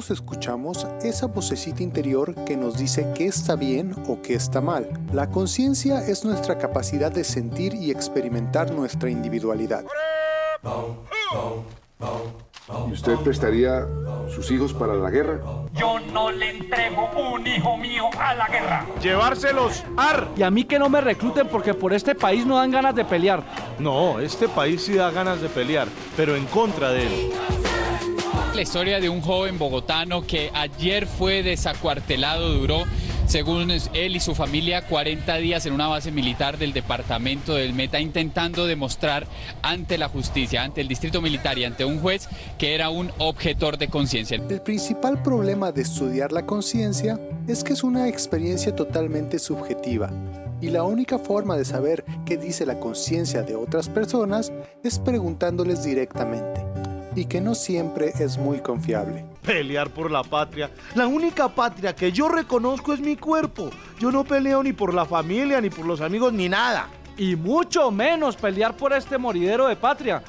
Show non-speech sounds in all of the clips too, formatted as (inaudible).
Todos escuchamos esa vocecita interior que nos dice qué está bien o qué está mal. La conciencia es nuestra capacidad de sentir y experimentar nuestra individualidad. ¿Y usted prestaría sus hijos para la guerra? Yo no le entrego un hijo mío a la guerra. Llevárselos ar. Y a mí que no me recluten porque por este país no dan ganas de pelear. No, este país sí da ganas de pelear, pero en contra de él. La historia de un joven bogotano que ayer fue desacuartelado duró según él y su familia, 40 días en una base militar del departamento del Meta intentando demostrar ante la justicia, ante el distrito militar y ante un juez que era un objetor de conciencia. El principal problema de estudiar la conciencia es que es una experiencia totalmente subjetiva y la única forma de saber qué dice la conciencia de otras personas es preguntándoles directamente y que no siempre es muy confiable. Pelear por la patria. La única patria que yo reconozco es mi cuerpo. Yo no peleo ni por la familia, ni por los amigos, ni nada. Y mucho menos pelear por este moridero de patria.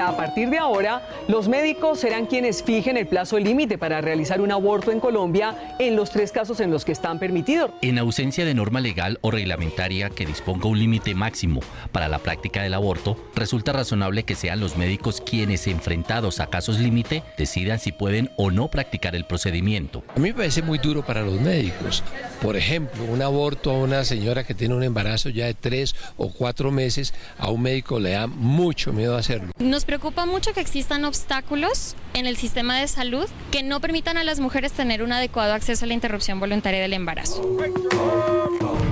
A partir de ahora, los médicos serán quienes fijen el plazo límite para realizar un aborto en Colombia en los tres casos en los que están permitidos. En ausencia de norma legal o reglamentaria que disponga un límite máximo para la práctica del aborto, resulta razonable que sean los médicos quienes, enfrentados a casos límite, decidan si pueden o no practicar el procedimiento. A mí me parece muy duro para los médicos. Por ejemplo, un aborto a una señora que tiene un embarazo ya de tres o cuatro meses, a un médico le da mucho miedo hacerlo. Nos preocupa mucho que existan obstáculos en el sistema de salud que no permitan a las mujeres tener un adecuado acceso a la interrupción voluntaria del embarazo.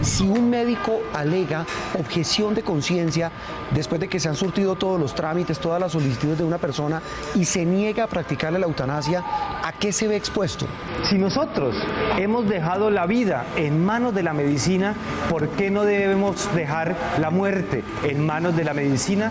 Si un médico alega objeción de conciencia después de que se han surtido todos los trámites, todas las solicitudes de una persona y se niega a practicarle la eutanasia, ¿a qué se ve expuesto? Si nosotros hemos dejado la vida en manos de la medicina, ¿por qué no debemos dejar la muerte en manos de la medicina?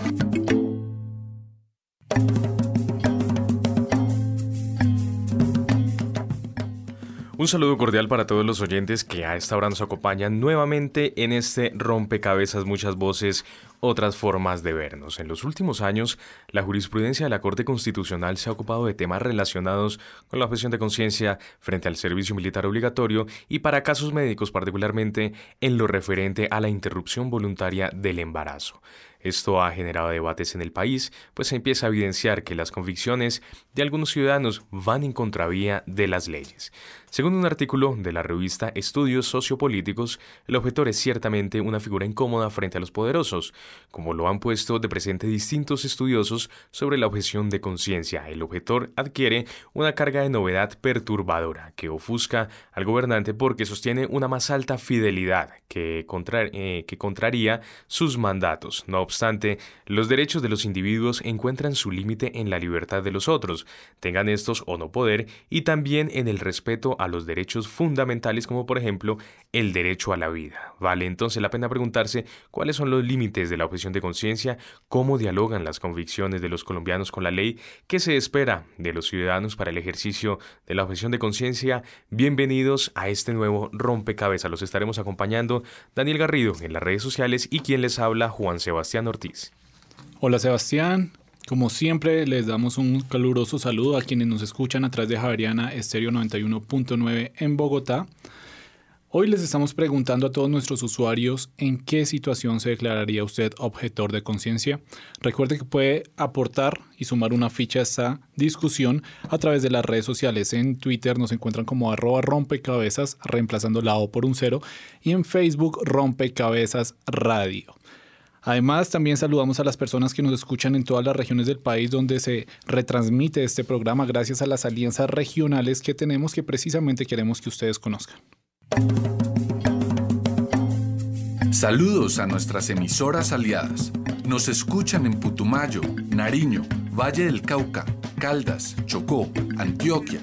Un saludo cordial para todos los oyentes que a esta hora nos acompañan nuevamente en este rompecabezas muchas voces, otras formas de vernos. En los últimos años, la jurisprudencia de la Corte Constitucional se ha ocupado de temas relacionados con la objeción de conciencia frente al servicio militar obligatorio y para casos médicos particularmente en lo referente a la interrupción voluntaria del embarazo. Esto ha generado debates en el país, pues se empieza a evidenciar que las convicciones de algunos ciudadanos van en contravía de las leyes. Según un artículo de la revista Estudios Sociopolíticos, el objetor es ciertamente una figura incómoda frente a los poderosos, como lo han puesto de presente distintos estudiosos sobre la objeción de conciencia. El objetor adquiere una carga de novedad perturbadora que ofusca al gobernante porque sostiene una más alta fidelidad que, eh, que contraría sus mandatos. No obstante, los derechos de los individuos encuentran su límite en la libertad de los otros, tengan estos o no poder, y también en el respeto a los derechos fundamentales como por ejemplo el derecho a la vida. Vale entonces la pena preguntarse cuáles son los límites de la objeción de conciencia, cómo dialogan las convicciones de los colombianos con la ley, qué se espera de los ciudadanos para el ejercicio de la objeción de conciencia. Bienvenidos a este nuevo rompecabezas. Los estaremos acompañando Daniel Garrido en las redes sociales y quien les habla Juan Sebastián Ortiz. Hola Sebastián, como siempre, les damos un caluroso saludo a quienes nos escuchan a través de Javeriana Estéreo 91.9 en Bogotá. Hoy les estamos preguntando a todos nuestros usuarios en qué situación se declararía usted objetor de conciencia. Recuerde que puede aportar y sumar una ficha a esta discusión a través de las redes sociales. En Twitter nos encuentran como arroba rompecabezas, reemplazando la O por un cero, y en Facebook rompecabezas radio. Además, también saludamos a las personas que nos escuchan en todas las regiones del país donde se retransmite este programa gracias a las alianzas regionales que tenemos que precisamente queremos que ustedes conozcan. Saludos a nuestras emisoras aliadas. Nos escuchan en Putumayo, Nariño, Valle del Cauca, Caldas, Chocó, Antioquia,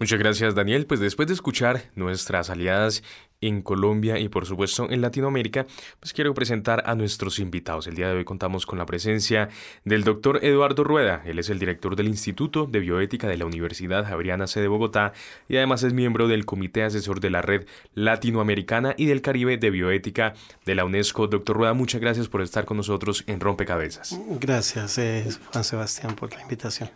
Muchas gracias Daniel. Pues después de escuchar nuestras aliadas en Colombia y por supuesto en Latinoamérica, pues quiero presentar a nuestros invitados. El día de hoy contamos con la presencia del doctor Eduardo Rueda. Él es el director del Instituto de Bioética de la Universidad Javeriana C de Bogotá y además es miembro del Comité Asesor de la Red Latinoamericana y del Caribe de Bioética de la UNESCO. Doctor Rueda, muchas gracias por estar con nosotros en Rompecabezas. Gracias, eh, Juan Sebastián, por la invitación.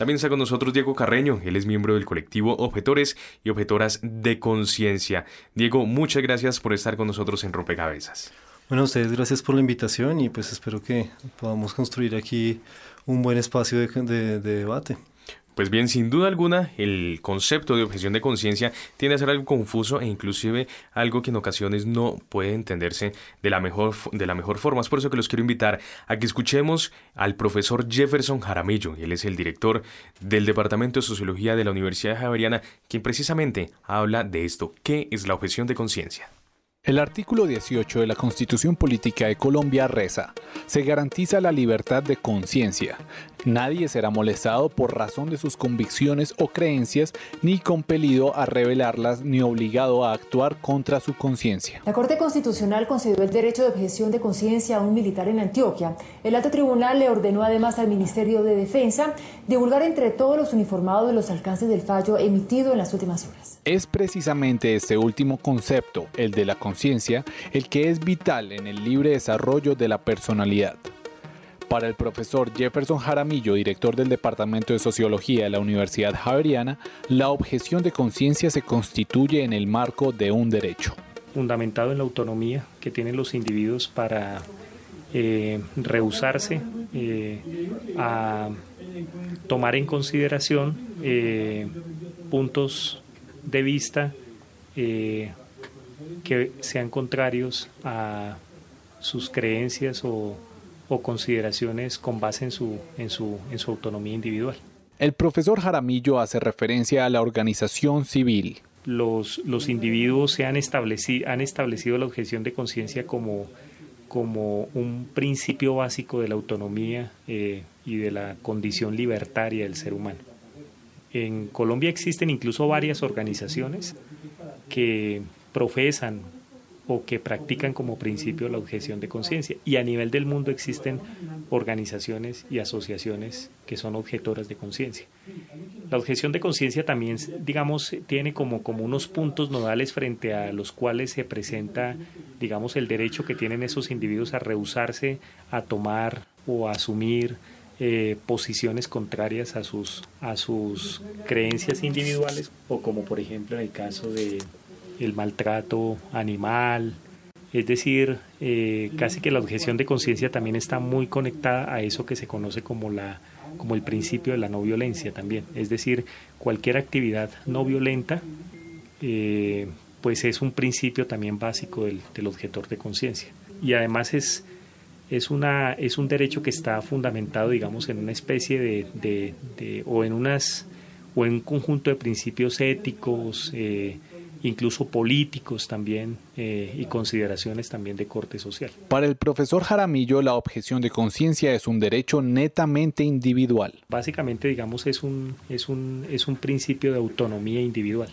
También está con nosotros Diego Carreño, él es miembro del colectivo Objetores y Objetoras de Conciencia. Diego, muchas gracias por estar con nosotros en Rompecabezas. Bueno, ustedes gracias por la invitación y pues espero que podamos construir aquí un buen espacio de debate. Pues bien, sin duda alguna, el concepto de objeción de conciencia tiende a ser algo confuso e inclusive algo que en ocasiones no puede entenderse de la mejor, de la mejor forma. Es por eso que los quiero invitar a que escuchemos al profesor Jefferson Jaramillo. Él es el director del Departamento de Sociología de la Universidad Javeriana, quien precisamente habla de esto. ¿Qué es la objeción de conciencia? El artículo 18 de la Constitución Política de Colombia reza, se garantiza la libertad de conciencia. Nadie será molestado por razón de sus convicciones o creencias, ni compelido a revelarlas, ni obligado a actuar contra su conciencia. La Corte Constitucional concedió el derecho de objeción de conciencia a un militar en Antioquia. El alto tribunal le ordenó además al Ministerio de Defensa divulgar entre todos los uniformados los alcances del fallo emitido en las últimas horas. Es precisamente este último concepto, el de la conciencia, el que es vital en el libre desarrollo de la personalidad. Para el profesor Jefferson Jaramillo, director del Departamento de Sociología de la Universidad Javeriana, la objeción de conciencia se constituye en el marco de un derecho. Fundamentado en la autonomía que tienen los individuos para eh, rehusarse eh, a tomar en consideración eh, puntos de vista que sean contrarios a sus creencias o, consideraciones con base en su, en, su, en su autonomía individual. El profesor Jaramillo hace referencia a la organización civil. Los, los individuos se han, establecido, han establecido la objeción de conciencia como, como un principio básico de la autonomía eh, y de la condición libertaria del ser humano. En Colombia existen incluso varias organizaciones que profesan o que practican como principio la objeción de conciencia. Y a nivel del mundo existen organizaciones y asociaciones que son objetoras de conciencia. La objeción de conciencia también, digamos, tiene como, como unos puntos nodales frente a los cuales se presenta, digamos, el derecho que tienen esos individuos a rehusarse a tomar o a asumir eh, posiciones contrarias a sus, a sus creencias individuales o como por ejemplo en el caso de el maltrato animal, es decir, eh, casi que la objeción de conciencia también está muy conectada a eso que se conoce como, la, como el principio de la no violencia también. Es decir, cualquier actividad no violenta, eh, pues es un principio también básico del, del objetor de conciencia. Y además es es, una, es un derecho que está fundamentado, digamos, en una especie de, de, o en unas o en un conjunto de principios éticos, eh, incluso políticos también, eh, y consideraciones también de corte social. Para el profesor Jaramillo, la objeción de conciencia es un derecho netamente individual. Básicamente, digamos, es un, es un, es un principio de autonomía individual.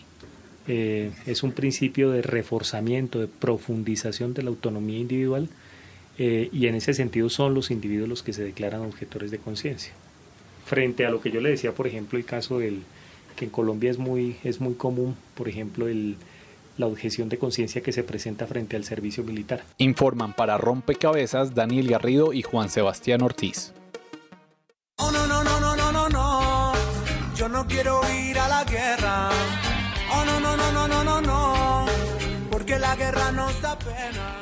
Eh, es un principio de reforzamiento, de profundización de la autonomía individual eh, y en ese sentido son los individuos los que se declaran objetores de conciencia. Frente a lo que yo le decía, por ejemplo, el caso del que en Colombia es muy, es muy común, por ejemplo, el, la objeción de conciencia que se presenta frente al servicio militar. Informan para Rompecabezas Daniel Garrido y Juan Sebastián Ortiz. Oh, no, no, no, no, no, no, no. Yo no quiero ir a la guerra. Oh, no, no, no, no, no, no, no. Porque la guerra nos da pena.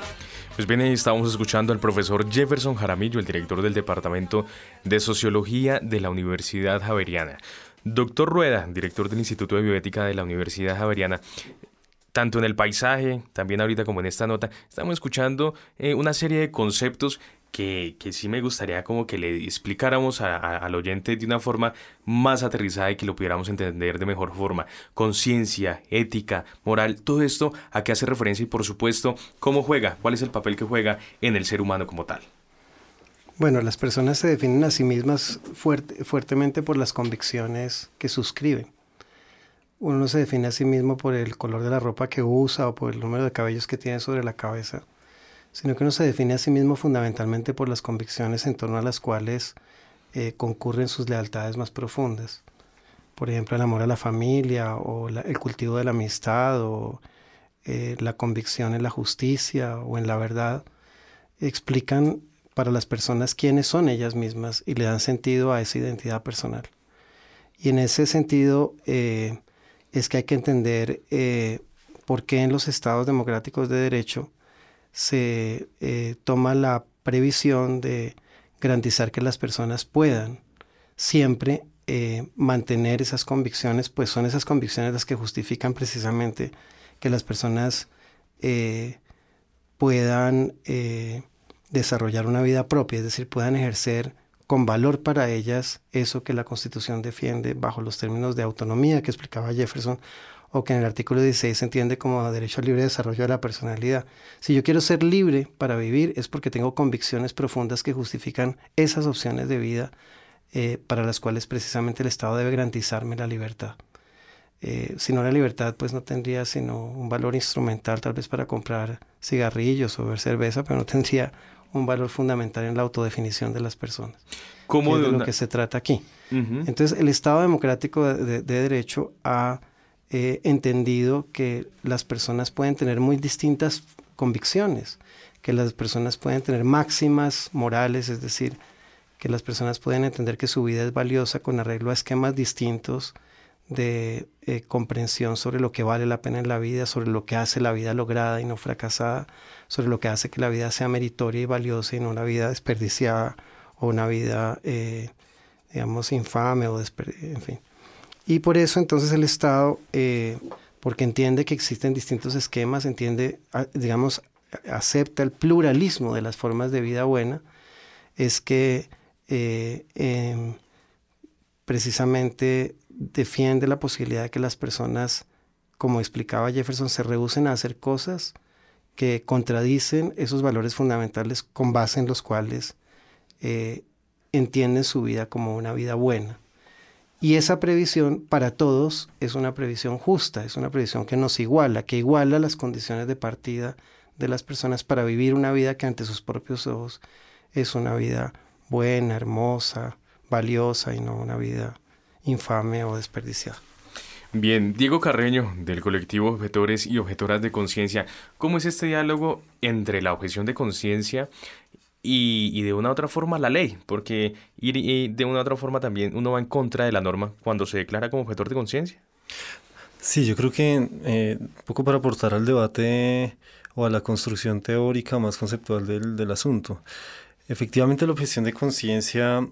Pues bien, ahí estamos escuchando al profesor Jefferson Jaramillo, el director del Departamento de Sociología de la Universidad Javeriana. Doctor Rueda, director del Instituto de Bioética de la Universidad Javeriana, tanto en el paisaje, también ahorita como en esta nota, estamos escuchando eh, una serie de conceptos que, que, sí me gustaría como que le explicáramos al oyente de una forma más aterrizada y que lo pudiéramos entender de mejor forma. Conciencia, ética, moral, todo esto a qué hace referencia y por supuesto cómo juega, cuál es el papel que juega en el ser humano como tal. Bueno, las personas se definen a sí mismas fuertemente por las convicciones que suscriben. Uno no se define a sí mismo por el color de la ropa que usa o por el número de cabellos que tiene sobre la cabeza sino que uno se define a sí mismo fundamentalmente por las convicciones en torno a las cuales eh, concurren sus lealtades más profundas. Por ejemplo, el amor a la familia o el cultivo de la amistad o eh, la convicción en la justicia o en la verdad, explican para las personas quiénes son ellas mismas y le dan sentido a esa identidad personal. Y en ese sentido eh, es que hay que entender por qué en los estados democráticos de derecho se eh, toma la previsión de garantizar que las personas puedan siempre eh, mantener esas convicciones, pues son esas convicciones las que justifican precisamente que las personas eh, puedan desarrollar una vida propia, es decir, puedan ejercer con valor para ellas eso que la Constitución defiende bajo los términos de autonomía que explicaba Jefferson o que en el artículo 16 se entiende como derecho al libre desarrollo de la personalidad. Si yo quiero ser libre para vivir es porque tengo convicciones profundas que justifican esas opciones de vida eh, para las cuales precisamente el Estado debe garantizarme la libertad. Eh, si no la libertad, pues no tendría sino un valor instrumental tal vez para comprar cigarrillos o ver cerveza, pero no tendría un valor fundamental en la autodefinición de las personas. ¿Cómo de, lo que se trata aquí. Entonces, el Estado democrático de, de derecho ha he entendido que las personas pueden tener muy distintas convicciones, que las personas pueden tener máximas morales, es decir, que las personas pueden entender que su vida es valiosa con arreglo a esquemas distintos de eh, comprensión sobre lo que vale la pena en la vida, sobre lo que hace la vida lograda y no fracasada, sobre lo que hace que la vida sea meritoria y valiosa y no una vida desperdiciada o una vida, eh, digamos, infame o en fin. Y por eso entonces el Estado, eh, porque entiende que existen distintos esquemas, entiende, digamos, acepta el pluralismo de las formas de vida buena, es que eh, em, precisamente defiende la posibilidad de que las personas, como explicaba Jefferson, se rehúsen a hacer cosas que contradicen esos valores fundamentales con base en los cuales eh, entienden su vida como una vida buena. Y esa previsión para todos es una previsión justa, es una previsión que nos iguala, que iguala las condiciones de partida de las personas para vivir una vida que ante sus propios ojos es una vida buena, hermosa, valiosa y no una vida infame o desperdiciada. Bien, Diego Carreño, del colectivo Objetores y Objetoras de Conciencia, ¿cómo es este diálogo entre la objeción de conciencia y, de una u otra forma la ley, porque ir, de una u otra forma también uno va en contra de la norma cuando se declara como objetor de conciencia. Sí, yo creo que eh, un poco para aportar al debate o a la construcción teórica más conceptual del, del asunto. Efectivamente, la objeción de conciencia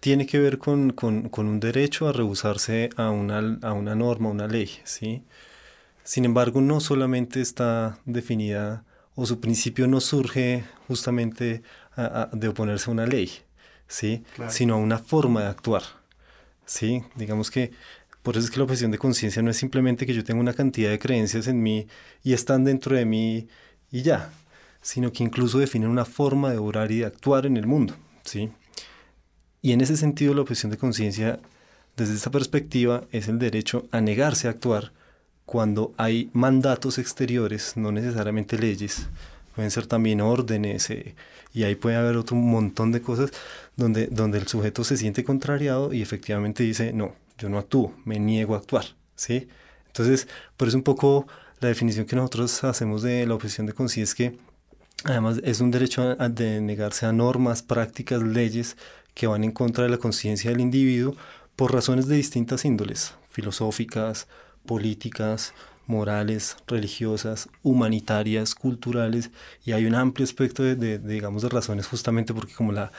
tiene que ver con, con, con, un derecho a rehusarse a una, a una norma, a una ley, ¿sí? Sin embargo, no solamente está definida o su principio no surge justamente de oponerse a una ley, ¿sí? sino a una forma de actuar. ¿sí? Digamos que por eso es que la objeción de conciencia no es simplemente que yo tenga una cantidad de creencias en mí y están dentro de mí y ya, sino que incluso definen una forma de obrar y de actuar en el mundo. ¿sí? Y en ese sentido la objeción de conciencia, desde esta perspectiva, es el derecho a negarse a actuar cuando hay mandatos exteriores, no necesariamente leyes, pueden ser también órdenes, eh, y ahí puede haber otro montón de cosas donde, donde el sujeto se siente contrariado y efectivamente dice, no, yo no actúo, me niego a actuar, ¿sí? Entonces, por eso un poco la definición que nosotros hacemos de la objeción de conciencia es que además es un derecho de negarse a normas, prácticas, leyes que van en contra de la conciencia del individuo por razones de distintas índoles, filosóficas, políticas, morales, religiosas, humanitarias, culturales, y hay un amplio espectro de, digamos, de razones justamente porque como la,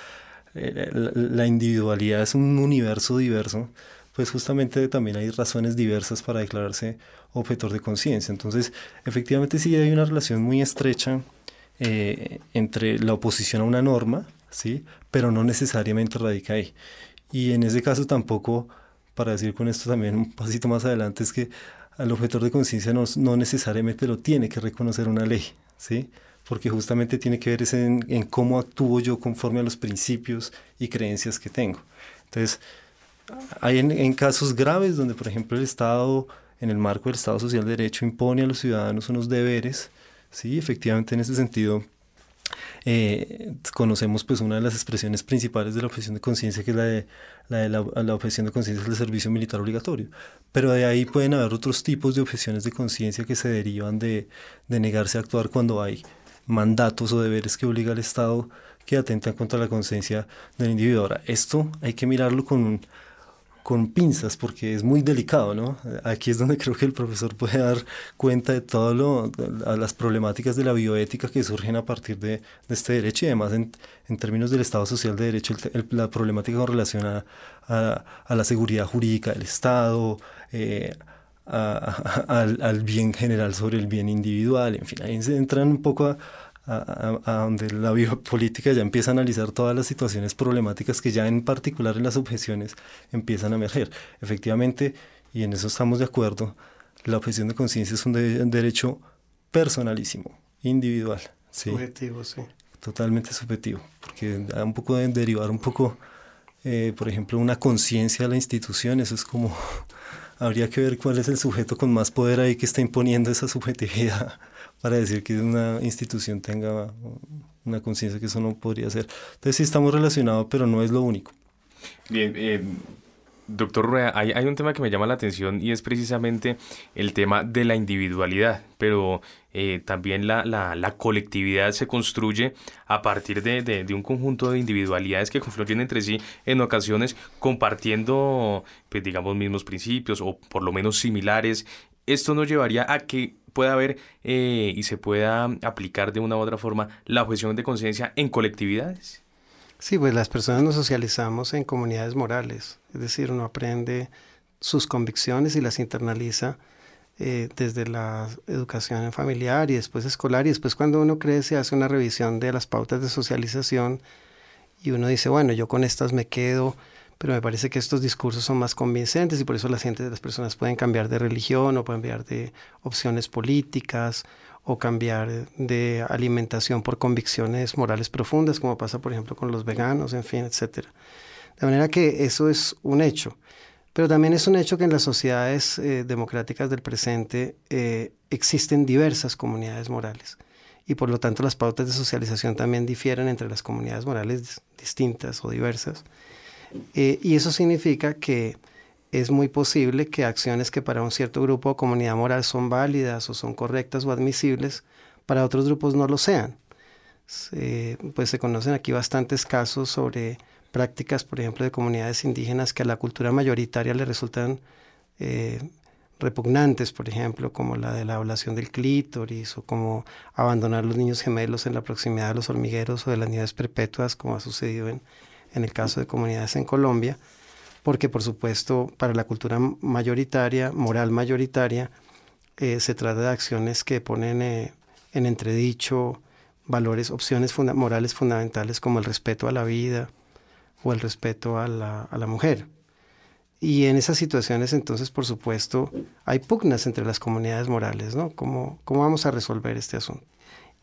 eh, la, individualidad es un universo diverso, pues justamente también hay razones diversas para declararse objetor de conciencia. Entonces, efectivamente sí hay una relación muy estrecha eh, entre la oposición a una norma, ¿sí? pero no necesariamente radica ahí. Y en ese caso tampoco, para decir con esto también un pasito más adelante, es que al objetor de conciencia no, no, necesariamente lo tiene que reconocer una ley, ¿sí? porque justamente tiene que ver en, en cómo actúo yo conforme a los principios y creencias que tengo. Entonces, hay en, en, casos graves donde, por ejemplo, el Estado, en el marco del Estado Social de Derecho, impone a los ciudadanos unos deberes, sí, efectivamente en ese sentido eh, conocemos pues una de las expresiones principales de la objeción de conciencia, que es la de la, de objeción de conciencia del servicio militar obligatorio. Pero de ahí pueden haber otros tipos de objeciones de conciencia que se derivan de, de negarse a actuar cuando hay mandatos o deberes que obliga al Estado que atentan contra la conciencia del individuo. Ahora, esto hay que mirarlo con un con pinzas porque es muy delicado, ¿no? Aquí es donde (laughs) creo que el profesor puede dar cuenta de todo lo, las problemáticas de la bioética que surgen a partir de, este derecho y además en, en, términos del Estado social de derecho, la problemática con relación a, a, a, la seguridad jurídica del Estado, eh, (laughs) al, al, bien general sobre el bien individual, en fin, ahí se entran un poco a, a, donde la (laughs) biopolítica ya empieza a analizar todas las situaciones problemáticas que ya en particular en las objeciones empiezan a emerger. Efectivamente, y en eso estamos de acuerdo, la objeción de conciencia es un, de, un, derecho personalísimo, individual. ¿sí? Subjetivo, sí. Totalmente subjetivo, porque da un poco de derivar un poco, eh, por ejemplo, una conciencia a la institución, eso es como, (laughs) habría que ver cuál es el sujeto con más poder ahí que está imponiendo esa subjetividad para decir que una institución tenga una conciencia que eso no podría ser. Entonces sí estamos relacionados, pero no es lo único. Bien, eh, doctor Rueda, hay, un tema que me llama la atención y es precisamente el tema de la individualidad, pero eh, también la, la, colectividad se construye a partir de, de, de, un conjunto de individualidades que confluyen entre sí en ocasiones compartiendo, pues digamos, mismos principios o por lo menos similares. Esto nos llevaría a que pueda haber eh, y se pueda aplicar de una u otra forma la objeción de conciencia en colectividades? Sí, pues las personas nos socializamos en comunidades morales, es decir, uno aprende sus convicciones y las internaliza eh, desde la educación familiar y después escolar y después cuando uno crece hace una revisión de las pautas de socialización y uno dice, bueno, yo con estas me quedo, pero me parece que estos discursos son más convincentes y por eso la gente, las personas pueden cambiar de religión o cambiar de opciones políticas o cambiar de alimentación por convicciones morales profundas, como pasa por ejemplo con los veganos, en fin, etc. De manera que eso es un hecho. Pero también es un hecho que en las sociedades eh, democráticas del presente eh, existen diversas comunidades morales y por lo tanto las pautas de socialización también difieren entre las comunidades morales distintas o diversas. Eh, y eso significa que es muy posible que acciones que para un cierto grupo o comunidad moral son válidas o son correctas o admisibles, para otros grupos no lo sean. pues se conocen aquí bastantes casos sobre prácticas, por ejemplo, de comunidades indígenas que a la cultura mayoritaria le resultan eh, repugnantes, por ejemplo, como la de la ablación del clítoris o como abandonar los niños gemelos en la proximidad de los hormigueros o de las nieves perpetuas, como ha sucedido en, en el caso de comunidades en Colombia, porque por supuesto para la cultura mayoritaria, moral mayoritaria, eh, se trata de acciones que ponen eh, en entredicho valores, opciones morales fundamentales como el respeto a la vida o el respeto a la, a la mujer. Y en esas situaciones, entonces, por supuesto, hay pugnas entre las comunidades morales, ¿no? ¿Cómo, cómo vamos a resolver este asunto?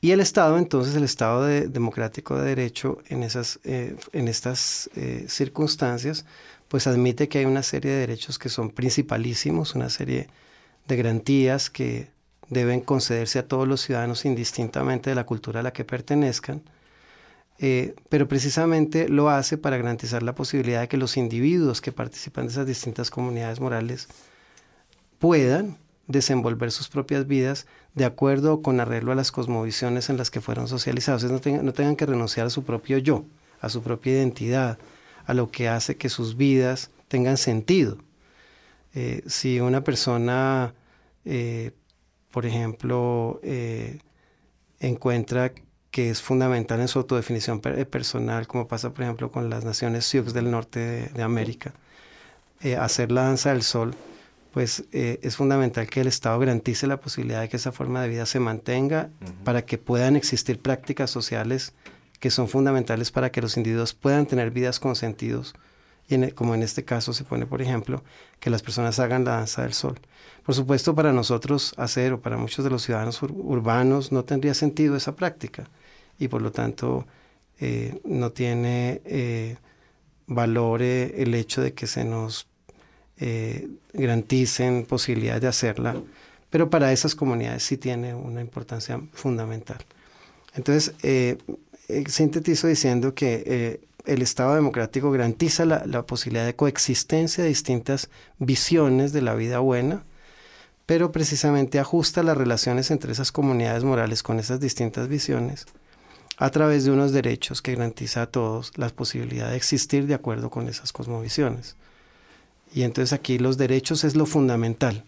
Y el Estado, entonces, el Estado de, democrático de derecho en, esas, eh, en estas eh, circunstancias, pues admite que hay una serie de derechos que son principalísimos, una serie de garantías que deben concederse a todos los ciudadanos indistintamente de la cultura a la que pertenezcan, eh, pero precisamente lo hace para garantizar la posibilidad de que los individuos que participan de esas distintas comunidades morales puedan desenvolver sus propias vidas de acuerdo con arreglo a las cosmovisiones en las que fueron socializados. no, tengan, que renunciar a su propio yo, a su propia identidad, a lo que hace que sus vidas tengan sentido. Eh, si una persona, eh, por ejemplo, eh, encuentra que es fundamental en su autodefinición personal, como pasa, por ejemplo, con las naciones Sioux del norte de, de América, hacer la danza del sol, pues eh, es fundamental que el Estado garantice la posibilidad de que esa forma de vida se mantenga para que puedan existir prácticas sociales que son fundamentales para que los individuos puedan tener vidas con sentidos, y e, como en este caso se pone, por ejemplo, que las personas hagan la danza del sol. Por supuesto, para nosotros hacer, o para muchos de los ciudadanos urbanos, no tendría sentido esa práctica, y por lo tanto eh, no tiene eh, valor eh, el hecho de que se nos garanticen posibilidades de hacerla, pero para esas comunidades sí tiene una importancia fundamental. Entonces, sintetizo diciendo que el Estado democrático garantiza la, la, posibilidad de coexistencia de distintas visiones de la vida buena, pero precisamente ajusta las relaciones entre esas comunidades morales con esas distintas visiones a través de unos derechos que garantiza a todos la posibilidad de existir de acuerdo con esas cosmovisiones. Y entonces aquí los derechos es lo fundamental,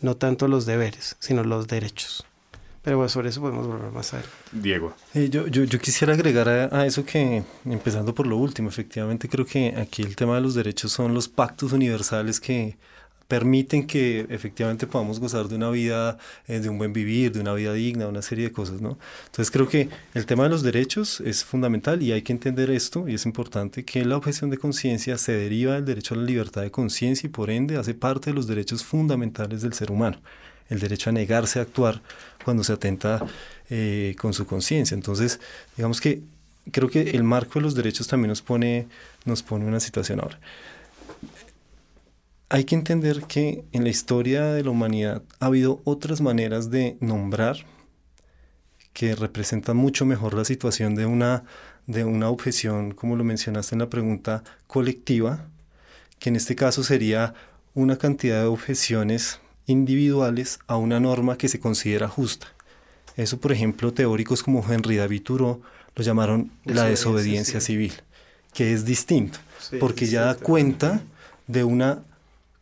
no tanto los deberes, sino los derechos. Pero bueno, sobre eso podemos volver más adelante. Diego. Eh, yo, yo, yo, quisiera agregar a, eso que, empezando por lo último, efectivamente creo que aquí el tema de los derechos son los pactos universales que permiten que efectivamente podamos gozar de una vida, eh, de un buen vivir, de una vida digna, una serie de cosas, ¿no? Entonces creo que el tema de los derechos es fundamental y hay que entender esto y es importante que la objeción de conciencia se deriva del derecho a la libertad de conciencia y por ende hace parte de los derechos fundamentales del ser humano, el derecho a negarse a actuar cuando se atenta eh, con su conciencia. Entonces, digamos que creo que el marco de los derechos también nos pone, nos pone una situación ahora hay que entender que en la historia de la humanidad ha habido otras maneras de nombrar que representan mucho mejor la situación de una, de una objeción, como lo mencionaste en la pregunta, colectiva, que en este caso sería una cantidad de objeciones individuales a una norma que se considera justa. Eso, por ejemplo, teóricos como Henry David Thoreau lo llamaron la desobediencia civil, que es distinto, porque ya da cuenta de una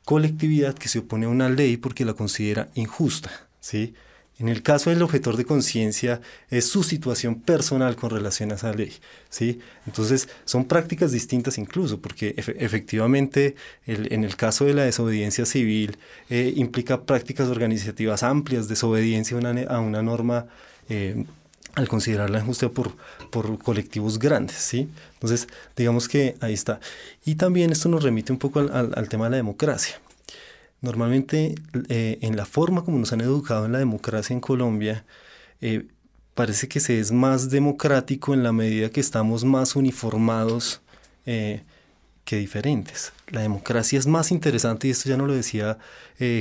colectividad que se opone a una ley porque la considera injusta. ¿sí? En el caso del objetor de conciencia es su situación personal con relación a esa ley. ¿sí? Entonces son prácticas distintas incluso porque efectivamente en el caso de la desobediencia civil eh, implica prácticas organizativas amplias, desobediencia a una, norma eh, al considerarla injusta por, por colectivos grandes, ¿sí? Entonces, digamos que ahí está. Y también esto nos remite un poco al, al, tema de la democracia. Normalmente, eh, en la forma como nos han educado en la democracia en Colombia, eh, parece que se es más democrático en la medida que estamos más uniformados eh, que diferentes. La democracia es más interesante, y esto ya no lo decía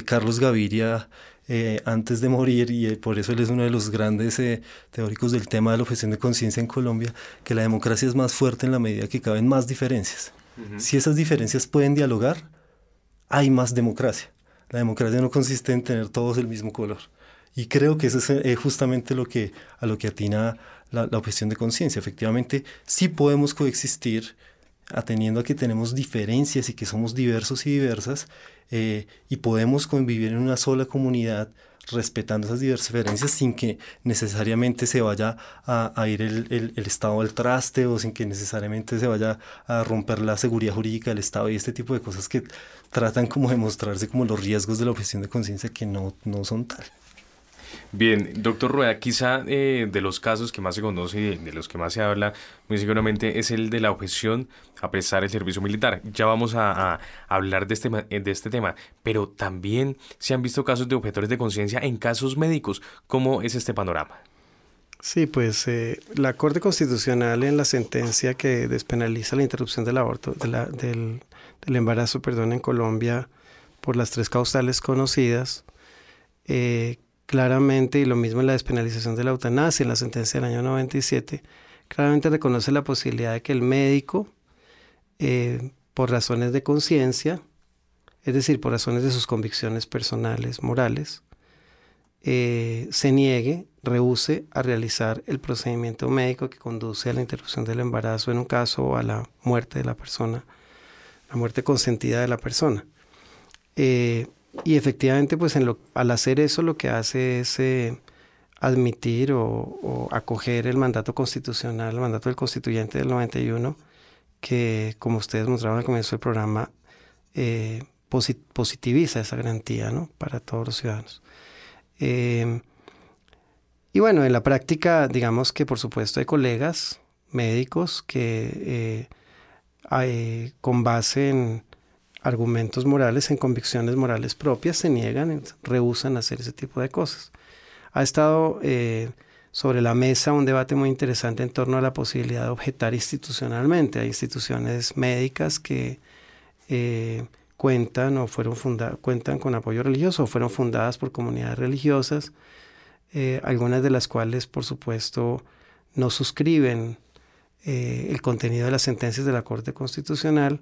Carlos Gaviria eh, antes de morir, y eh, por eso él es uno de los grandes eh, teóricos del tema de la objeción de conciencia en Colombia, que la democracia es más fuerte en la medida que caben más diferencias. Si esas diferencias pueden dialogar, hay más democracia. La democracia no consiste en tener todos el mismo color. Y creo que eso es justamente lo que, a lo que atina la, la objeción de conciencia. Efectivamente, sí podemos coexistir atendiendo a que tenemos diferencias y que somos diversos y diversas, eh, y podemos convivir en una sola comunidad respetando esas diferencias sin que necesariamente se vaya a, ir el, el, Estado al traste o sin que necesariamente se vaya a romper la seguridad jurídica del Estado y este tipo de cosas que tratan como de mostrarse como los riesgos de la objeción de conciencia que no, no son tal. Bien, doctor Rueda, quizá eh, de los casos que más se conoce y de, los que más se habla, muy seguramente es el de la objeción a prestar el servicio militar. Ya vamos a, hablar de este, eh, de este tema, pero también se han visto casos de objetores de conciencia en casos médicos. ¿Cómo es este panorama? Sí, pues eh, la Corte Constitucional en la sentencia que despenaliza la interrupción del aborto, del, del, embarazo, perdón, en Colombia por las tres causales conocidas, eh, claramente, y lo mismo en la despenalización de la eutanasia, en la sentencia del año 97, claramente reconoce la posibilidad de que el médico, eh, por razones de conciencia, es decir, por razones de sus convicciones personales, morales, eh, se niegue, rehúse a realizar el procedimiento médico que conduce a la interrupción del embarazo en un caso o a la muerte de la persona, la muerte consentida de la persona. Eh, y efectivamente, pues en lo, al hacer eso lo que hace es eh, admitir o, acoger el mandato constitucional, el mandato del constituyente del 91, que como ustedes mostraron al comienzo del programa, eh, positiviza esa garantía ¿no? para todos los ciudadanos. Em, y bueno, en la práctica, digamos que por supuesto hay colegas médicos que eh, con base en argumentos morales, en convicciones morales propias, se niegan, rehusan hacer ese tipo de cosas. Ha estado eh, sobre la mesa un debate muy interesante en torno a la posibilidad de objetar institucionalmente. Hay instituciones médicas que eh, cuentan o fueron cuentan con apoyo religioso o fueron fundadas por comunidades religiosas, eh, algunas de las cuales, por supuesto, no suscriben el contenido de las sentencias de la Corte Constitucional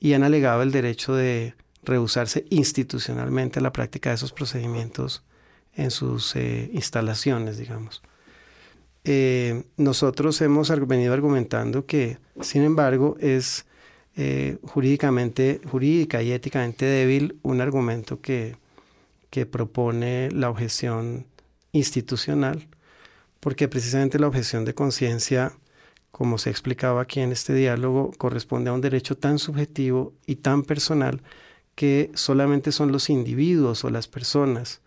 y han alegado el derecho de rehusarse institucionalmente a la práctica de esos procedimientos en sus eh, instalaciones, digamos. nosotros hemos venido argumentando que, sin embargo, es eh, jurídicamente, jurídica y éticamente débil un argumento que, que propone la objeción institucional, porque precisamente la objeción de conciencia, como se explicaba aquí en este diálogo, corresponde a un derecho tan subjetivo y tan personal que solamente son los individuos o las personas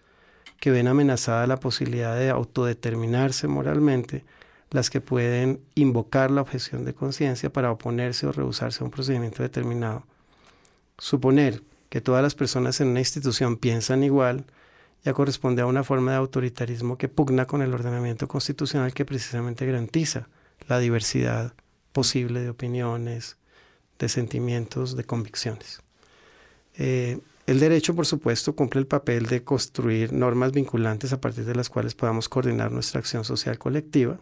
que ven amenazada la posibilidad de autodeterminarse moralmente las que pueden invocar la objeción de conciencia para oponerse o rehusarse a un procedimiento determinado. Suponer que todas las personas en una institución piensan igual ya corresponde a una forma de autoritarismo que pugna con el ordenamiento constitucional que precisamente garantiza la diversidad posible de opiniones, de sentimientos, de convicciones. Eh, el derecho, por supuesto, cumple el papel de construir normas vinculantes a partir de las cuales podamos coordinar nuestra acción social colectiva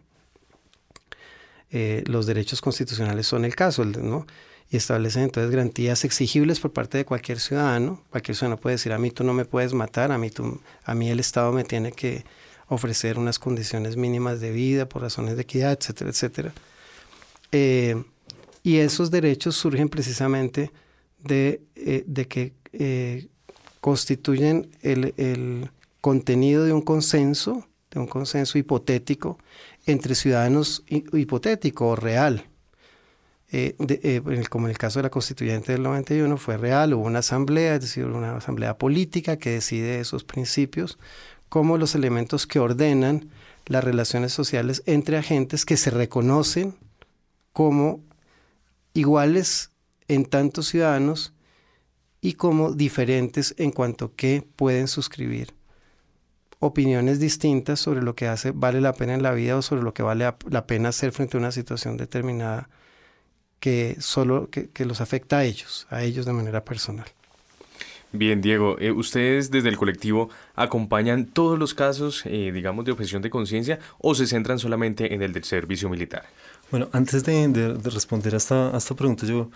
eh, los derechos constitucionales son el caso, ¿no? Y establecen entonces garantías exigibles por parte de cualquier ciudadano. Cualquier ciudadano puede decir, a mí tú no me puedes matar, a mí, tú, a mí el Estado me tiene que ofrecer unas condiciones mínimas de vida por razones de equidad, etcétera, etcétera. Eh, y esos derechos surgen precisamente de, eh, de que constituyen el, el contenido de un consenso, de un consenso hipotético entre ciudadanos hipotético o real. Eh, eh, como en el caso de la constituyente del 91 fue real, hubo una asamblea, es decir, una asamblea política que decide esos principios como los elementos que ordenan las relaciones sociales entre agentes que se reconocen como iguales en tantos ciudadanos y como diferentes en cuanto que pueden suscribir opiniones distintas sobre lo que hace vale la pena en la vida o sobre lo que vale la pena hacer frente a una situación determinada que solo que, los afecta a ellos, a ellos de manera personal. Bien, Diego, eh, ¿ustedes desde el colectivo acompañan todos los casos, eh, digamos, de objeción de conciencia o se centran solamente en el del servicio militar? Bueno, antes de, responder a esta, a esta pregunta, yo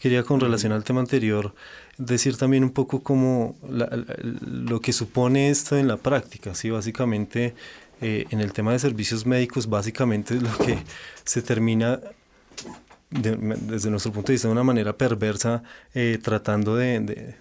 quería con relación al tema anterior decir también un poco como lo que supone esto en la práctica, ¿sí? Básicamente, eh, en el tema de servicios médicos, básicamente es lo que se termina desde nuestro punto de vista de una manera perversa eh, tratando de,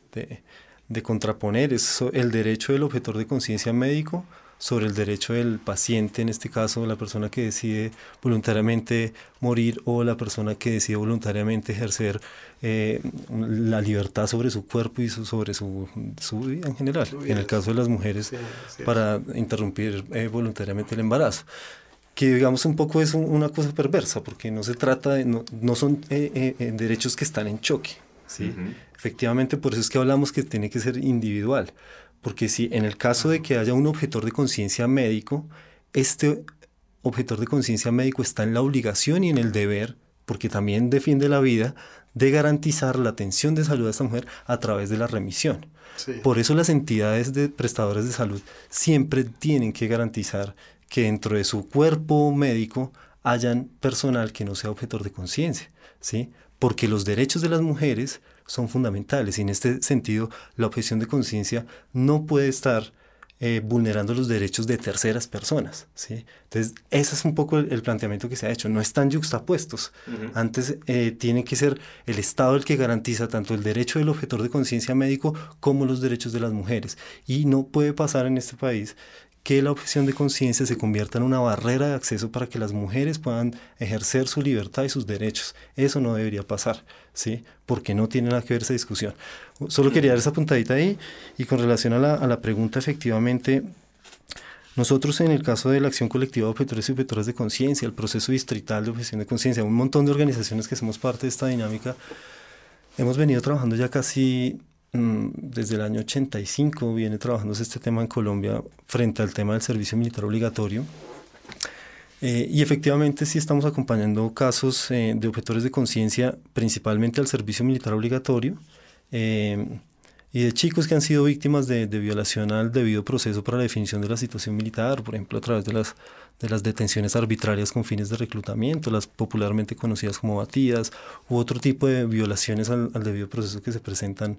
de, contraponer eso, el derecho del objetor de conciencia médico sobre el derecho del paciente, en este caso la persona que decide voluntariamente morir o la persona que decide voluntariamente ejercer eh, la libertad sobre su cuerpo y sobre su, vida en general. En el caso de las mujeres, para interrumpir eh, voluntariamente el embarazo que digamos un poco es una cosa perversa, porque no se trata de, no, no son eh, derechos que están en choque, ¿sí? Efectivamente, por eso es que hablamos que tiene que ser individual, porque si en el caso de que haya un objetor de conciencia médico, este objetor de conciencia médico está en la obligación y en el deber, porque también defiende la vida, de garantizar la atención de salud a esta mujer a través de la remisión. Por eso las entidades de prestadores de salud siempre tienen que garantizar que dentro de su cuerpo médico hayan personal que no sea objetor de conciencia, ¿sí? Porque los derechos de las mujeres son fundamentales y en este sentido la objeción de conciencia no puede estar eh, vulnerando los derechos de terceras personas. ¿sí? Entonces, ese es un poco el, planteamiento que se ha hecho. No están yuxtapuestos. Antes eh, tiene que ser el Estado el que garantiza tanto el derecho del objetor de conciencia médico como los derechos de las mujeres. Y no puede pasar en este país que la objeción de conciencia se convierta en una barrera de acceso para que las mujeres puedan ejercer su libertad y sus derechos. Eso no debería pasar, ¿sí? Porque no tiene nada que ver esa discusión. Solo quería dar esa puntadita ahí y con relación a la, a la pregunta, efectivamente, nosotros en el caso de la acción colectiva de objetores y objetoras de conciencia, el proceso distrital de objeción de conciencia, un montón de organizaciones que somos parte de esta dinámica, hemos venido trabajando ya casi desde el año 85 viene trabajándose este tema en Colombia frente al tema del servicio militar obligatorio. Eh, y efectivamente sí estamos acompañando casos eh, de objetores de conciencia, principalmente al servicio militar obligatorio, eh, y de chicos que han sido víctimas de, violación al debido proceso para la definición de la situación militar, por ejemplo, a través de las, de las detenciones arbitrarias con fines de reclutamiento, las popularmente conocidas como batidas, u otro tipo de violaciones al debido proceso que se presentan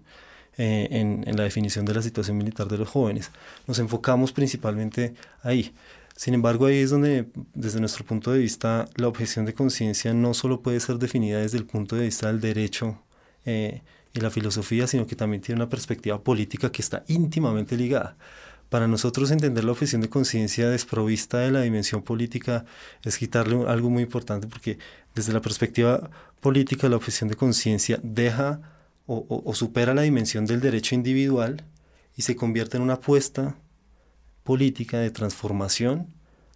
eh, en, la definición de la situación militar de los jóvenes. Nos enfocamos principalmente ahí. Sin embargo, ahí es donde, desde nuestro punto de vista, la objeción de conciencia no solo puede ser definida desde el punto de vista del derecho eh, y la filosofía, sino que también tiene una perspectiva política que está íntimamente ligada. Para nosotros entender la objeción de conciencia desprovista de la dimensión política es quitarle algo muy importante porque desde la perspectiva política la objeción de conciencia deja o, supera la dimensión del derecho individual y se convierte en una apuesta política de transformación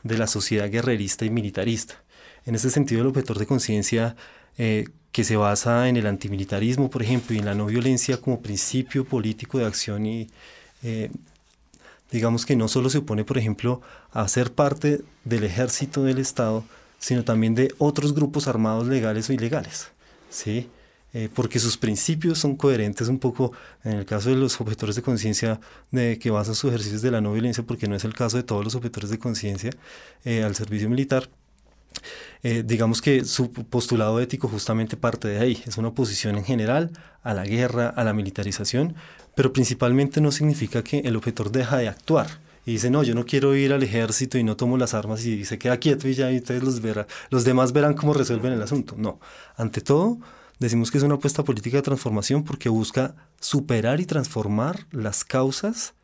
de la sociedad guerrerista y militarista. En ese sentido, el objetor de conciencia eh, que se basa en el antimilitarismo, por ejemplo, y en la no violencia como principio político de acción y eh, digamos que no solo se opone, por ejemplo, a ser parte del ejército del Estado, sino también de otros grupos armados legales o ilegales. ¿sí? Eh, porque sus principios son coherentes un poco en el caso de los objetores de conciencia de que basan sus ejercicios de la no violencia, porque no es el caso de todos los objetores de conciencia eh, al servicio militar. Eh, digamos que su postulado ético justamente parte de ahí, es una oposición en general a la guerra, a la militarización, pero principalmente no significa que el objetor deja de actuar y dice, no, yo no quiero ir al ejército y no tomo las armas y se queda quieto y ya y ustedes los, verá, los demás verán cómo resuelven el asunto. No, ante todo, Decimos que es una apuesta política de transformación porque busca superar y transformar las causas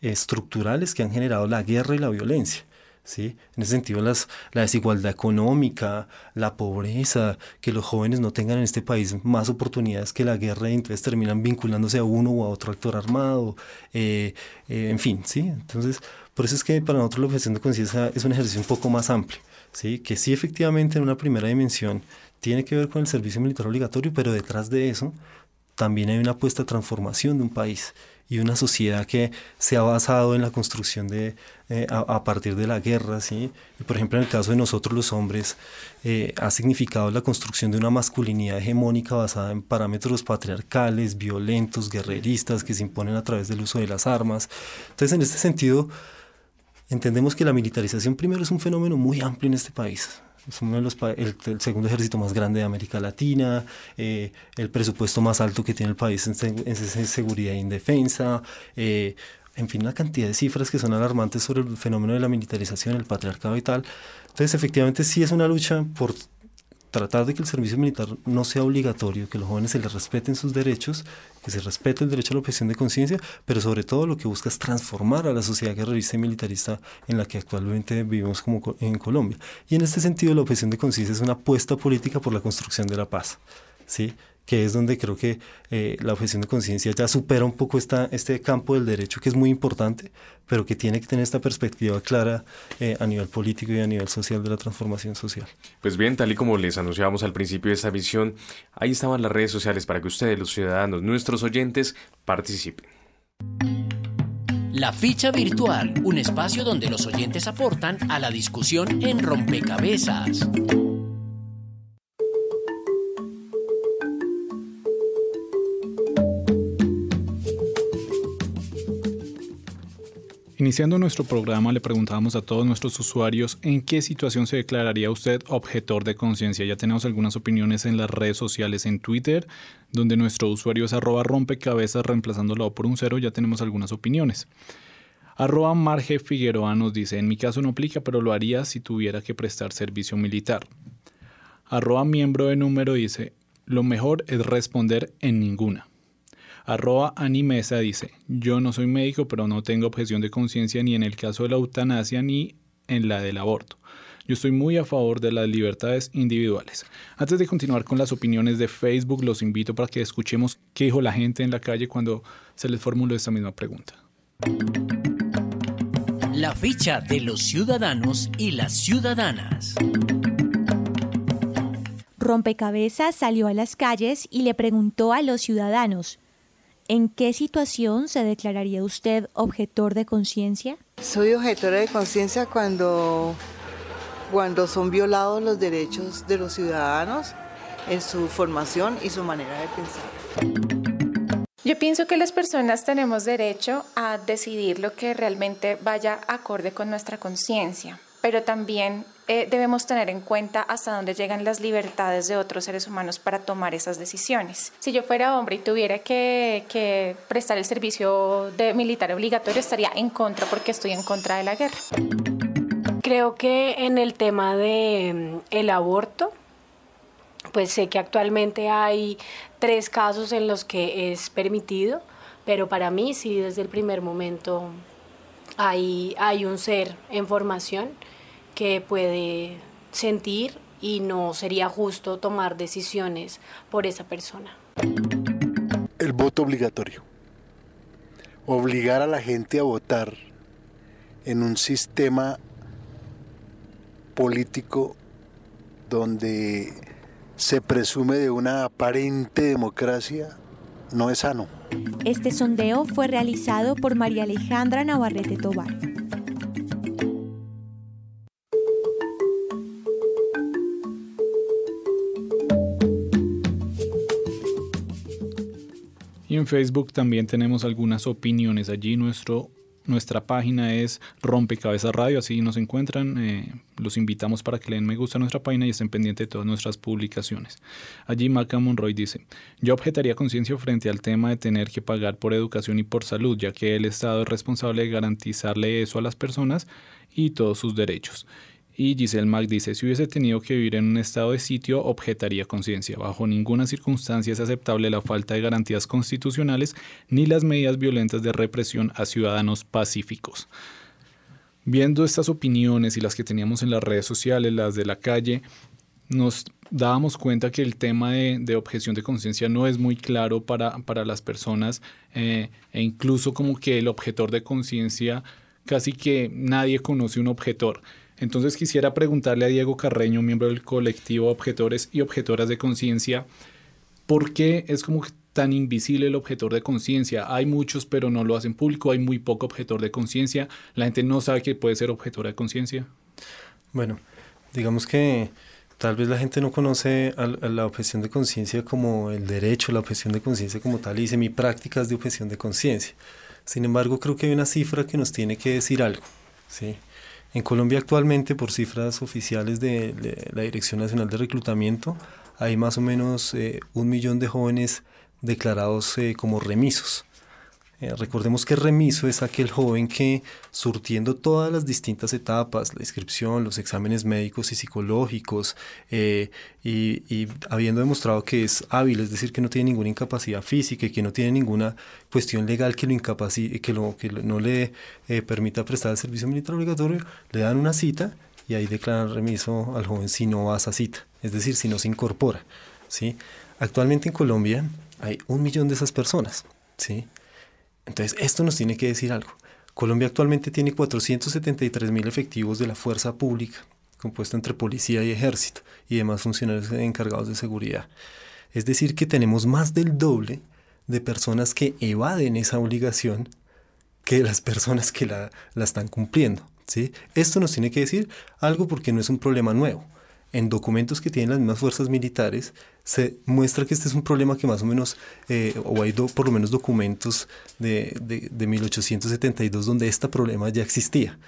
estructurales que han generado la guerra y la violencia. ¿sí? En ese sentido, las, la desigualdad económica, la pobreza, que los jóvenes no tengan en este país más oportunidades que la guerra y entonces terminan vinculándose a uno o a otro actor armado, eh, eh, en fin, ¿sí? Entonces, por eso es que para nosotros la objeción de conciencia es un ejercicio un poco más amplio, ¿sí? Que sí efectivamente en una primera dimensión tiene que ver con el servicio militar obligatorio, pero detrás de eso también hay una apuesta a transformación de un país y una sociedad que se ha basado en la construcción de, eh, a, partir de la guerra, ¿sí? Y por ejemplo, en el caso de nosotros los hombres, eh, ha significado la construcción de una masculinidad hegemónica basada en parámetros patriarcales, violentos, guerreristas, que se imponen a través del uso de las armas. Entonces, en este sentido, entendemos que la militarización primero es un fenómeno muy amplio en este país. Es uno de los el, segundo ejército más grande de América Latina, eh, el presupuesto más alto que tiene el país en, seguridad y en defensa, eh, en fin, una cantidad de cifras que son alarmantes sobre el fenómeno de la militarización, el patriarcado y tal. Entonces, efectivamente, sí es una lucha por tratar de que el servicio militar no sea obligatorio, que los jóvenes se les respeten sus derechos, que se respete el derecho a la objeción de conciencia, pero sobre todo lo que busca es transformar a la sociedad guerrerista y militarista en la que actualmente vivimos como en Colombia. Y en este sentido la objeción de conciencia es una apuesta política por la construcción de la paz. ¿sí? Que es donde creo que eh, la objeción de conciencia ya supera un poco esta, este campo del derecho que es muy importante, pero que tiene que tener esta perspectiva clara eh, a nivel político y a nivel social de la transformación social. Pues bien, tal y como les anunciábamos al principio de esta visión, ahí estaban las redes sociales para que ustedes, los ciudadanos, nuestros oyentes, participen. La ficha virtual, un espacio donde los oyentes aportan a la discusión en rompecabezas. Iniciando nuestro programa le preguntábamos a todos nuestros usuarios en qué situación se declararía usted objetor de conciencia. Ya tenemos algunas opiniones en las redes sociales, en Twitter, donde nuestro usuario es arroba rompecabezas reemplazándolo por un cero, ya tenemos algunas opiniones. Arroba Marge Figueroa nos dice, en mi caso no aplica, pero lo haría si tuviera que prestar servicio militar. Arroba miembro de número dice, lo mejor es responder en ninguna. Arroba Animesa dice, yo no soy médico, pero no tengo objeción de conciencia ni en el caso de la eutanasia ni en la del aborto. Yo estoy muy a favor de las libertades individuales. Antes de continuar con las opiniones de Facebook, los invito para que escuchemos qué dijo la gente en la calle cuando se les formuló esta misma pregunta. La ficha de los ciudadanos y las ciudadanas. Rompecabezas salió a las calles y le preguntó a los ciudadanos, ¿en qué situación se declararía usted objetor de conciencia? Soy objetora de conciencia cuando cuando son violados los derechos de los ciudadanos en su formación y su manera de pensar. Yo pienso que las personas tenemos derecho a decidir lo que realmente vaya acorde con nuestra conciencia, pero también eh, debemos tener en cuenta hasta dónde llegan las libertades de otros seres humanos para tomar esas decisiones. Si yo fuera hombre y tuviera que, prestar el servicio de militar obligatorio, estaría en contra porque estoy en contra de la guerra. Creo que en el tema de mm, el aborto, pues sé que actualmente hay tres casos en los que es permitido, pero para mí sí desde el primer momento hay, hay un ser en formación que puede sentir y no sería justo tomar decisiones por esa persona. El voto obligatorio. Obligar a la gente a votar en un sistema político donde se presume de una aparente democracia no es sano. Este sondeo fue realizado por María Alejandra Navarrete Tobar. En Facebook también tenemos algunas opiniones. Allí nuestro nuestra página es Rompecabezas Radio, así nos encuentran. Eh, los invitamos para que le den me gusta a nuestra página y estén pendientes de todas nuestras publicaciones. Allí Maca Monroy dice, yo objetaría conciencia frente al tema de tener que pagar por educación y por salud, ya que el Estado es responsable de garantizarle eso a las personas y todos sus derechos. Y Giselle Mac dice, si hubiese tenido que vivir en un estado de sitio, objetaría conciencia. Bajo ninguna circunstancia es aceptable la falta de garantías constitucionales ni las medidas violentas de represión a ciudadanos pacíficos. Viendo estas opiniones y las que teníamos en las redes sociales, las de la calle, nos dábamos cuenta que el tema de, objeción de conciencia no es muy claro para, para las personas eh, e incluso como que el objetor de conciencia, casi que nadie conoce un objetor. Entonces quisiera preguntarle a Diego Carreño, miembro del colectivo Objetores y Objetoras de Conciencia, ¿por qué es como tan invisible el objetor de conciencia? Hay muchos, pero no lo hacen público, hay muy poco objetor de conciencia, la gente no sabe que puede ser objetora de conciencia. Bueno, digamos que tal vez la gente no conoce la objeción de conciencia como el derecho, la objeción de conciencia como tal, y dice mi prácticas de objeción de conciencia. Sin embargo, creo que hay una cifra que nos tiene que decir algo, ¿sí? En Colombia actualmente, por cifras oficiales de, la Dirección Nacional de Reclutamiento, hay más o menos eh, un millón de jóvenes declarados eh, como remisos. Eh, recordemos que remiso es aquel joven que, surtiendo todas las distintas etapas, la inscripción, los exámenes médicos y psicológicos, eh, y, habiendo demostrado que es hábil, es decir, que no tiene ninguna incapacidad física y que no tiene ninguna cuestión legal que, lo que, lo, que no le eh, permita prestar el servicio militar obligatorio, le dan una cita y ahí declaran remiso al joven si no va a esa cita, es decir, si no se incorpora. ¿sí? Actualmente en Colombia hay un millón de esas personas. ¿sí? Entonces, esto nos tiene que decir algo. Colombia actualmente tiene 473 mil efectivos de la fuerza pública, compuesta entre policía y ejército y demás funcionarios encargados de seguridad. Es decir, que tenemos más del doble de personas que evaden esa obligación que las personas que la, están cumpliendo. ¿sí? Esto nos tiene que decir algo porque no es un problema nuevo en documentos que tienen las mismas fuerzas militares, se muestra que este es un problema que más o menos, eh, o hay por lo menos documentos de, de, 1872 donde este problema ya existía.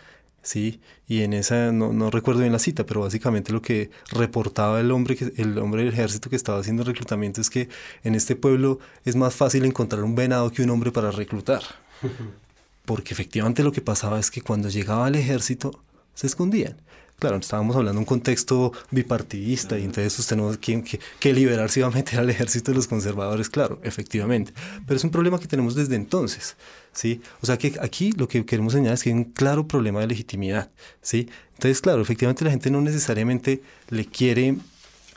¿sí? Y en esa, no, no, recuerdo bien la cita, pero básicamente lo que reportaba el hombre, el hombre del ejército que estaba haciendo reclutamiento es que en este pueblo es más fácil encontrar un venado que un hombre para reclutar. (laughs) porque efectivamente lo que pasaba es que cuando llegaba al ejército se escondían. Claro, estábamos hablando de un contexto bipartidista y entonces usted no que, que, que liberar se iba a meter al ejército de los conservadores, claro, efectivamente. Pero es un problema que tenemos desde entonces, ¿sí? O sea que aquí lo que queremos señalar es que hay un claro problema de legitimidad, ¿sí? Entonces, claro, efectivamente la gente no necesariamente le quiere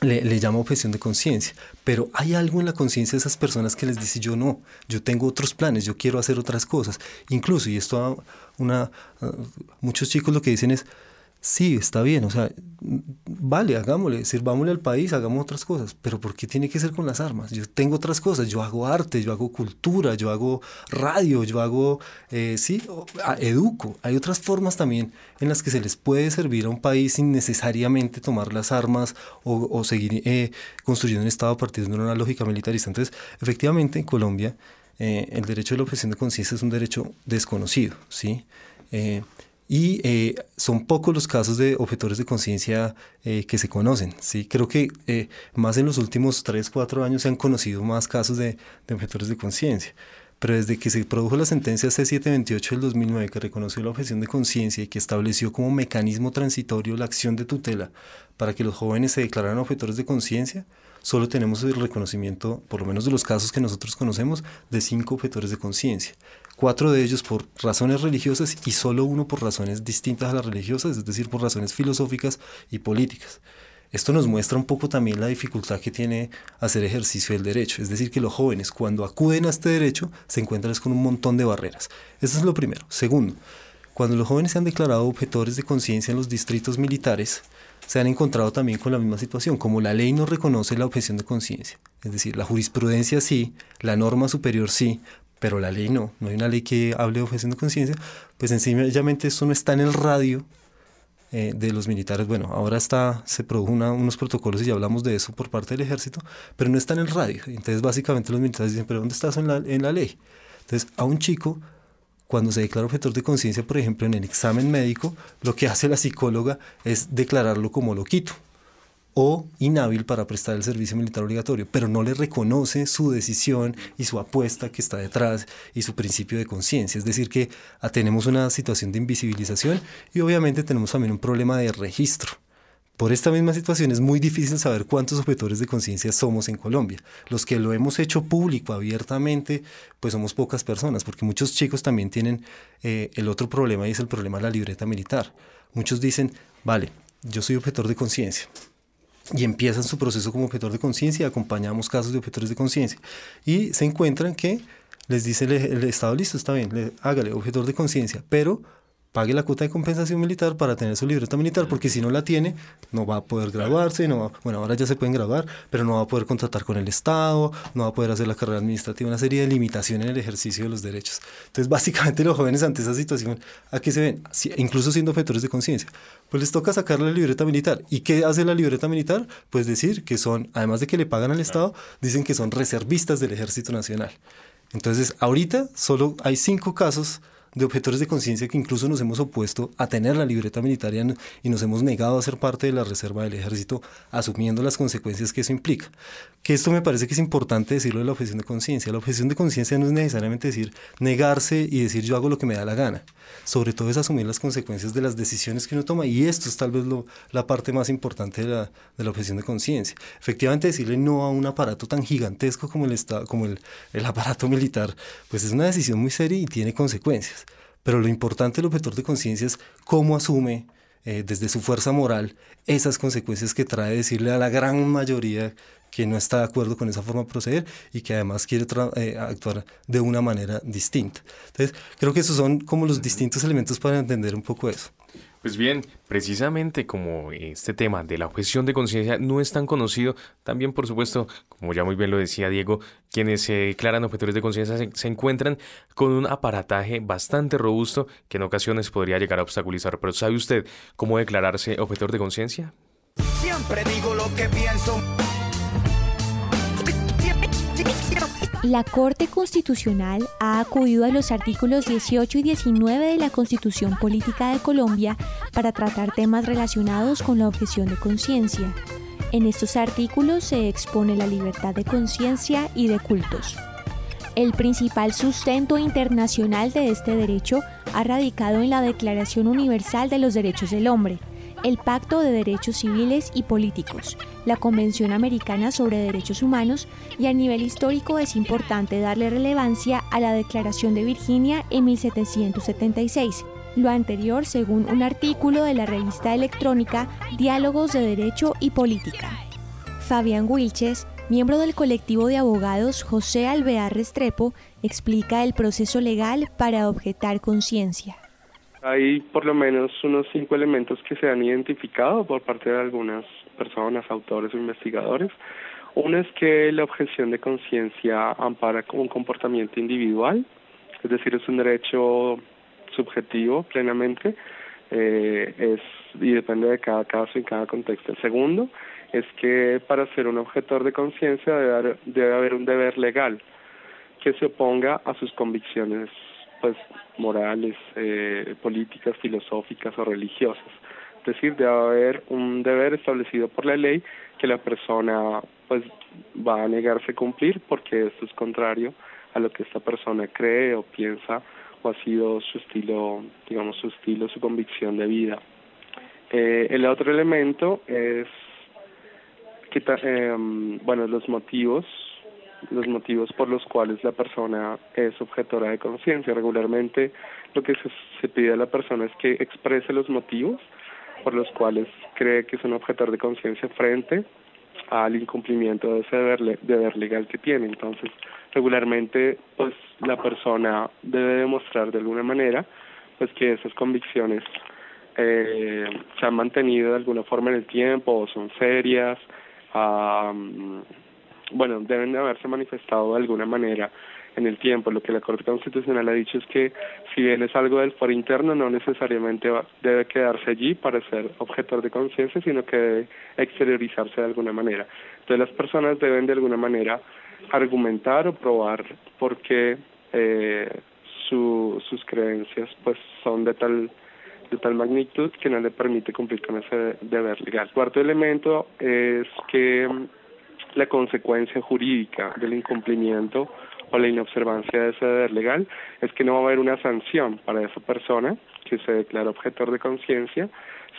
le, le, llama objeción de conciencia, pero hay algo en la conciencia de esas personas que les dice yo no, yo tengo otros planes, yo quiero hacer otras cosas. Incluso, y esto una, uh, muchos chicos lo que dicen es, sí, está bien, o sea, vale, hagámosle, sirvámosle al país, hagamos otras cosas, pero ¿por qué tiene que ser con las armas? Yo tengo otras cosas, yo hago arte, yo hago cultura, yo hago radio, yo hago, eh, sí, educo. Hay otras formas también en las que se les puede servir a un país sin necesariamente tomar las armas o, seguir eh, construyendo un Estado partir de una lógica militarista. Entonces, efectivamente, en Colombia, eh, el derecho de la objeción de conciencia es un derecho desconocido, ¿sí? y eh, son pocos los casos de objetores de conciencia eh, que se conocen. ¿sí? Creo que eh, más en los últimos 3, 4 años se han conocido más casos de, de de conciencia. Pero desde que se produjo la sentencia C728 del 2009 que reconoció la objeción de conciencia y que estableció como mecanismo transitorio la acción de tutela para que los jóvenes se declararan objetores de conciencia, solo tenemos el reconocimiento, por lo menos de los casos que nosotros conocemos, de cinco objetores de conciencia cuatro de ellos por razones religiosas y solo uno por razones distintas a las religiosas, es decir, por razones filosóficas y políticas. Esto nos muestra un poco también la dificultad que tiene hacer ejercicio del derecho, es decir, que los jóvenes cuando acuden a este derecho se encuentran con un montón de barreras. Eso es lo primero. Segundo, cuando los jóvenes se han declarado objetores de conciencia en los distritos militares, se han encontrado también con la misma situación, como la ley no reconoce la objeción de conciencia, es decir, la jurisprudencia sí, la norma superior sí, pero la ley no, no hay una ley que hable de objeción de conciencia, pues sencillamente esto no está en el radio eh, de los militares. Bueno, ahora está, se produjo unos protocolos y ya hablamos de eso por parte del ejército, pero no está en el radio. Entonces básicamente los militares dicen, pero ¿dónde está en la, en la ley? Entonces a un chico, cuando se declara objetor de conciencia, por ejemplo, en el examen médico, lo que hace la psicóloga es declararlo como loquito o inhábil para prestar el servicio militar obligatorio, pero no le reconoce su decisión y su apuesta que está detrás y su principio de conciencia. Es decir, que tenemos una situación de invisibilización y obviamente tenemos también un problema de registro. Por esta misma situación es muy difícil saber cuántos objetores de conciencia somos en Colombia. Los que lo hemos hecho público, abiertamente, pues somos pocas personas, porque muchos chicos también tienen eh, el otro problema y es el problema de la libreta militar. Muchos dicen, vale, yo soy objetor de conciencia, y empiezan su proceso como objetor de conciencia, acompañamos casos de objetores de conciencia y se encuentran que les dice el, Estado, listo, está bien, le, hágale objetor de conciencia, pero pague la cuota de compensación militar para tener su libreta militar, porque si no la tiene, no va a poder graduarse, no va, bueno, ahora ya se pueden graduar, pero no va a poder contratar con el Estado, no va a poder hacer la carrera administrativa, una serie de limitaciones en el ejercicio de los derechos. Entonces, (laughs) básicamente los jóvenes ante esa situación, ¿a qué se ven? incluso siendo objetores de conciencia, pues les toca sacar la libreta militar. ¿Y qué hace la libreta militar? Pues decir que son, además de que le pagan al Estado, dicen que son reservistas del Ejército Nacional. Entonces, ahorita solo hay cinco casos de objetores de conciencia que incluso nos hemos opuesto a tener la libreta militar y nos hemos negado a ser parte de la reserva del ejército, asumiendo las consecuencias que eso implica. Que esto me parece que es importante decirlo de la objeción de conciencia. La objeción de conciencia no es necesariamente decir negarse y decir yo hago lo que me da la gana. Sobre todo es asumir las consecuencias de las decisiones que uno toma y esto es tal vez la parte más importante de la, de la objeción de conciencia. Efectivamente decirle no a un aparato tan gigantesco como el, como el, el aparato militar, pues es una decisión muy seria y tiene consecuencias. Pero lo importante del objetor de conciencia es cómo asume eh, desde su fuerza moral esas consecuencias que trae decirle a la gran mayoría que no está de acuerdo con esa forma de proceder y que además quiere eh, actuar de una manera distinta. Entonces, creo que esos son como los distintos elementos para entender un poco eso. Pues bien, precisamente como este tema de la objeción de conciencia no es tan conocido, también por supuesto, como ya muy bien lo decía Diego, quienes se declaran objetores de conciencia se, encuentran con un aparataje bastante robusto que en ocasiones podría llegar a obstaculizar. Pero ¿sabe usted cómo declararse objetor de conciencia? Siempre digo lo que pienso. La Corte Constitucional ha acudido a los artículos 18 y 19 de la Constitución Política de Colombia para tratar temas relacionados con la objeción de conciencia. En estos artículos se expone la libertad de conciencia y de cultos. El principal sustento internacional de este derecho ha radicado en la Declaración Universal de los Derechos del Hombre, el Pacto de Derechos Civiles y Políticos, la Convención Americana sobre Derechos Humanos y a nivel histórico es importante darle relevancia a la Declaración de Virginia en 1776, lo anterior según un artículo de la revista electrónica Diálogos de Derecho y Política. Fabián Wilches, miembro del colectivo de abogados José Alvear Restrepo, explica el proceso legal para objetar conciencia. Hay por lo menos unos cinco elementos que se han identificado por parte de algunas personas, autores o investigadores. Uno es que la objeción de conciencia ampara un comportamiento individual, es decir, es un derecho subjetivo plenamente, eh, es y depende de cada caso y cada contexto. El segundo es que para ser un objetor de conciencia debe, debe haber un deber legal que se oponga a sus convicciones pues morales, eh, políticas, filosóficas o religiosas. Es decir, debe haber un deber establecido por la ley que la persona pues va a negarse a cumplir porque esto es contrario a lo que esta persona cree o piensa o ha sido su estilo, digamos, su estilo, su convicción de vida. Eh, el otro elemento es que, eh, bueno, los motivos los motivos por los cuales la persona es objetora de conciencia. Regularmente lo que se, se, pide a la persona es que exprese los motivos por los cuales cree que es un objetor de conciencia frente al incumplimiento de ese deber, deber legal que tiene. Entonces, regularmente, pues la persona debe demostrar de alguna manera pues que esas convicciones eh, se han mantenido de alguna forma en el tiempo o son serias, um, bueno, deben haberse manifestado de alguna manera en el tiempo. Lo que la Corte Constitucional ha dicho es que si bien es algo del foro interno, no necesariamente debe quedarse allí para ser objetor de conciencia, sino que debe exteriorizarse de alguna manera. Entonces las personas deben de alguna manera argumentar o probar por qué eh, su, sus creencias pues son de tal de tal magnitud que no le permite cumplir con ese deber legal. Cuarto elemento es que la consecuencia jurídica del incumplimiento o la inobservancia de ese deber legal es que no va a haber una sanción para esa persona que se declara objetor de conciencia,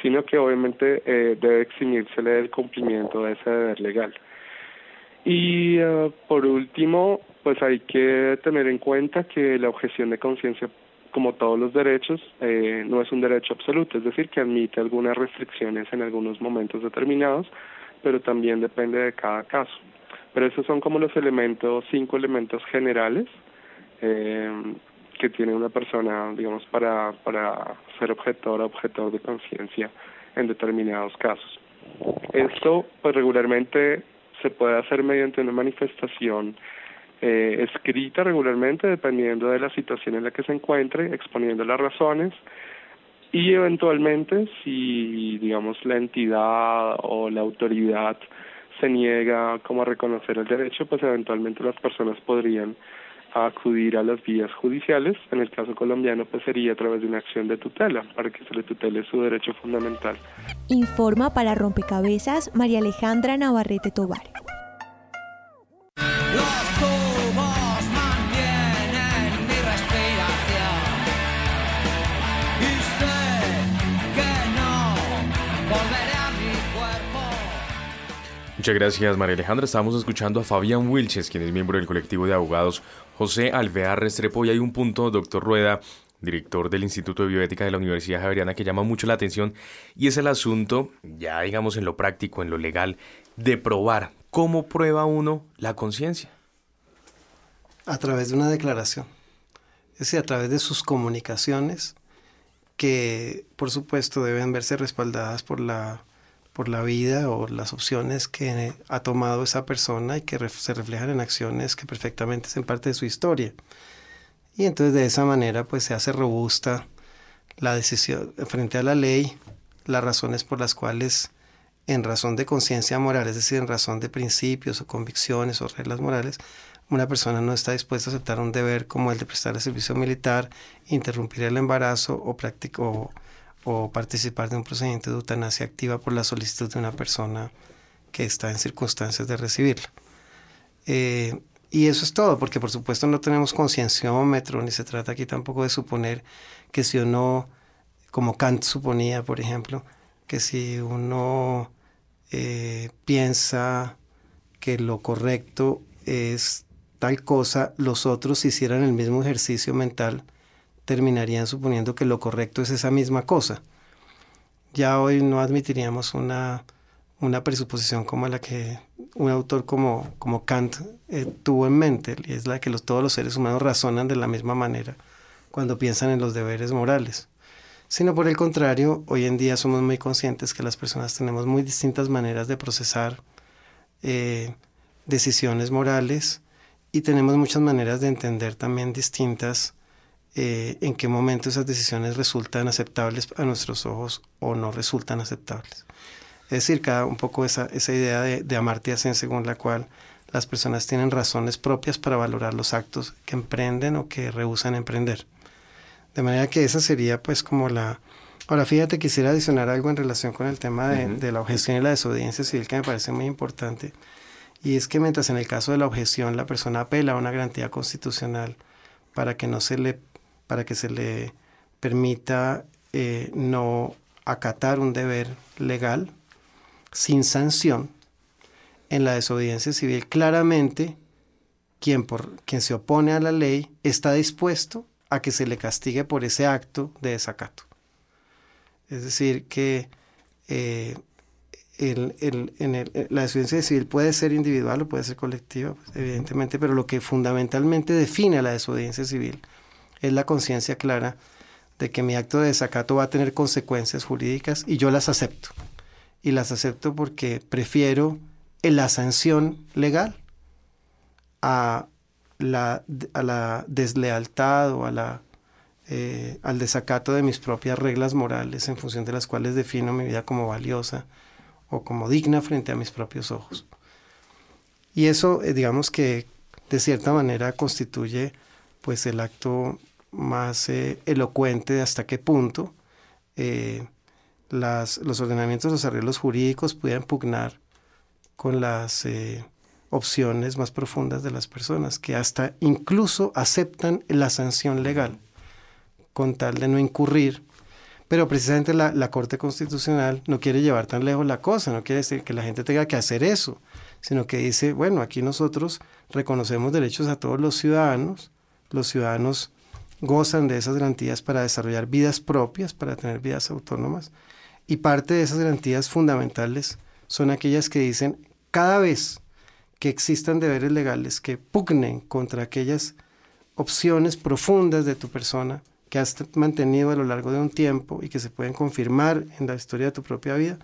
sino que obviamente eh, debe eximirse del cumplimiento de ese deber legal. Y eh, por último, pues hay que tener en cuenta que la objeción de conciencia, como todos los derechos, eh, no es un derecho absoluto, es decir, que admite algunas restricciones en algunos momentos determinados, pero también depende de cada caso. Pero esos son como los elementos, cinco elementos generales eh, que tiene una persona, digamos, para, para ser objetor o objetor de conciencia en determinados casos. Esto, pues regularmente se puede hacer mediante una manifestación eh, escrita regularmente, dependiendo de la situación en la que se encuentre, exponiendo las razones, y eventualmente si digamos la entidad o la autoridad se niega como a reconocer el derecho pues eventualmente las personas podrían acudir a las vías judiciales. En el caso colombiano pues sería a través de una acción de tutela para que se le tutele su derecho fundamental. Informa para rompecabezas María Alejandra Navarrete Tobar Muchas gracias, María Alejandra. Estamos escuchando a Fabián Wilches, quien es miembro del colectivo de abogados José Alvear Restrepo. Y hay un punto, doctor Rueda, director del Instituto de Bioética de la Universidad Javeriana, que llama mucho la atención y es el asunto, ya digamos en lo práctico, en lo legal, de probar cómo prueba uno la conciencia. A través de una declaración, es decir, a través de sus comunicaciones, que por supuesto deben verse respaldadas por la por la vida o las opciones que ha tomado esa persona y que se reflejan en acciones que perfectamente hacen parte de su historia. Y entonces de esa manera pues se hace robusta la decisión frente a la ley, las razones por las cuales en razón de conciencia moral, es decir, en razón de principios o convicciones o reglas morales, una persona no está dispuesta a aceptar un deber como el de prestar el servicio militar, interrumpir el embarazo o, o o participar de un procedimiento de eutanasia activa por la solicitud de una persona que está en circunstancias de recibirla. Eh, y eso es todo, porque por supuesto no tenemos concienciómetro, ni se trata aquí tampoco de suponer que si uno, como Kant suponía, por ejemplo, que si uno eh, piensa que lo correcto es tal cosa, los otros hicieran el mismo ejercicio mental, terminarían suponiendo que lo correcto es esa misma cosa. Ya hoy no admitiríamos una, una presuposición como la que un autor como, como Kant eh, tuvo en mente, y es la que todos los seres humanos razonan de la misma manera cuando piensan en los deberes morales. Sino por el contrario, hoy en día somos muy conscientes que las personas tenemos muy distintas maneras de procesar eh, decisiones morales y tenemos muchas maneras de entender también distintas eh, en qué momento esas decisiones resultan aceptables a nuestros ojos o no resultan aceptables. Es decir, cada un poco esa, esa idea de, de Amartya Sen según la cual las personas tienen razones propias para valorar los actos que emprenden o que rehusan emprender. De manera que esa sería pues como la... Ahora fíjate, quisiera adicionar algo en relación con el tema de, de la objeción y la desobediencia civil que me parece muy importante. Y es que mientras en el caso de la objeción la persona apela a una garantía constitucional para que no se le para que se le permita eh, no acatar un deber legal sin sanción, en la desobediencia civil claramente quien, por, quien se opone a la ley está dispuesto a que se le castigue por ese acto de desacato. Es decir, que eh, en el, la desobediencia civil puede ser individual o puede ser colectiva, pues, evidentemente, pero lo que fundamentalmente define la desobediencia civil es la conciencia clara de que mi acto de desacato va a tener consecuencias jurídicas y yo las acepto. Y las acepto porque prefiero la sanción legal a la, a la deslealtad o a la, eh, al desacato de mis propias reglas morales en función de las cuales defino mi vida como valiosa o como digna frente a mis propios ojos. Y eso, eh, digamos que de cierta manera constituye pues el acto más eh, elocuente de hasta qué punto eh, las, los ordenamientos, los arreglos jurídicos pueden pugnar con las eh, opciones más profundas de las personas, que hasta incluso aceptan la sanción legal con tal de no incurrir. Pero precisamente la, la Corte Constitucional no quiere llevar tan lejos la cosa, no quiere decir que la gente tenga que hacer eso, sino que dice, bueno, aquí nosotros reconocemos derechos a todos los ciudadanos, los ciudadanos gozan de esas garantías para desarrollar vidas propias, para tener vidas autónomas. Y parte de esas garantías fundamentales son aquellas que dicen cada vez que existan deberes legales que pugnen contra aquellas opciones profundas de tu persona que has mantenido a lo largo de un tiempo y que se pueden confirmar en la historia de tu propia vida,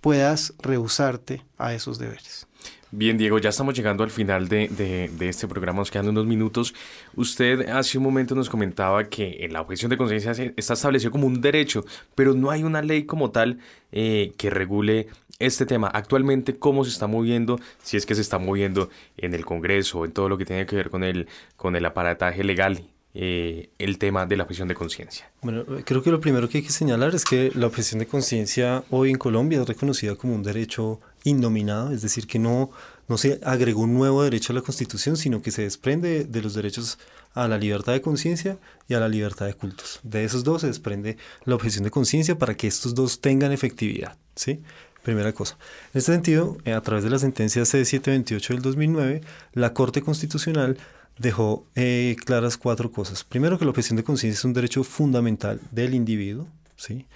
puedas rehusarte a esos deberes. Bien, Diego, ya estamos llegando al final de, de, este programa, nos quedan unos minutos. Usted hace un momento nos comentaba que la objeción de conciencia está establecido como un derecho, pero no hay una ley como tal eh, que regule este tema. Actualmente, ¿cómo se está moviendo? Si es que se está moviendo en el Congreso, en todo lo que tiene que ver con el, con el aparataje legal eh, el tema de la objeción de conciencia? Bueno, creo que lo primero que hay que señalar es que la objeción de conciencia hoy en Colombia es reconocida como un derecho indominado, es decir, que no, no se agregó un nuevo derecho a la Constitución, sino que se desprende de los derechos a la libertad de conciencia y a la libertad de cultos. De esos dos se desprende la objeción de conciencia para que estos dos tengan efectividad. ¿sí? Primera cosa. En este sentido, eh, a través de la sentencia C728 del 2009, la Corte Constitucional dejó eh, claras cuatro cosas. Primero, que la objeción de conciencia es un derecho fundamental del individuo. ¿sí?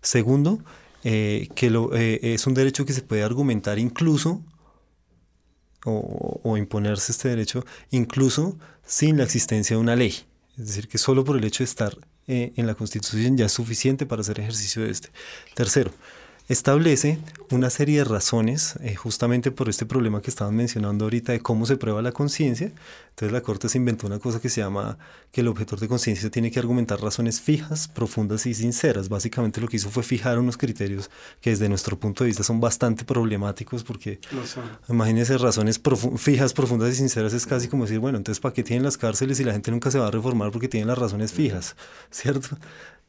Segundo, eh, que lo, eh, es un derecho que se puede argumentar incluso o, imponerse este derecho incluso sin la existencia de una ley. Es decir, que solo por el hecho de estar eh, en la Constitución ya es suficiente para hacer ejercicio de este. Tercero, establece una serie de razones eh, justamente por este problema que estaban mencionando ahorita de cómo se prueba la conciencia. Entonces la Corte se inventó una cosa que se llama que el objetor de conciencia tiene que argumentar razones fijas, profundas y sinceras. Básicamente lo que hizo fue fijar unos criterios que desde nuestro punto de vista son bastante problemáticos porque imagínense razones profu fijas, profundas y sinceras es casi como decir, bueno, entonces ¿para qué tienen las cárceles y la gente nunca se va a reformar porque tienen las razones fijas? (laughs) ¿Cierto?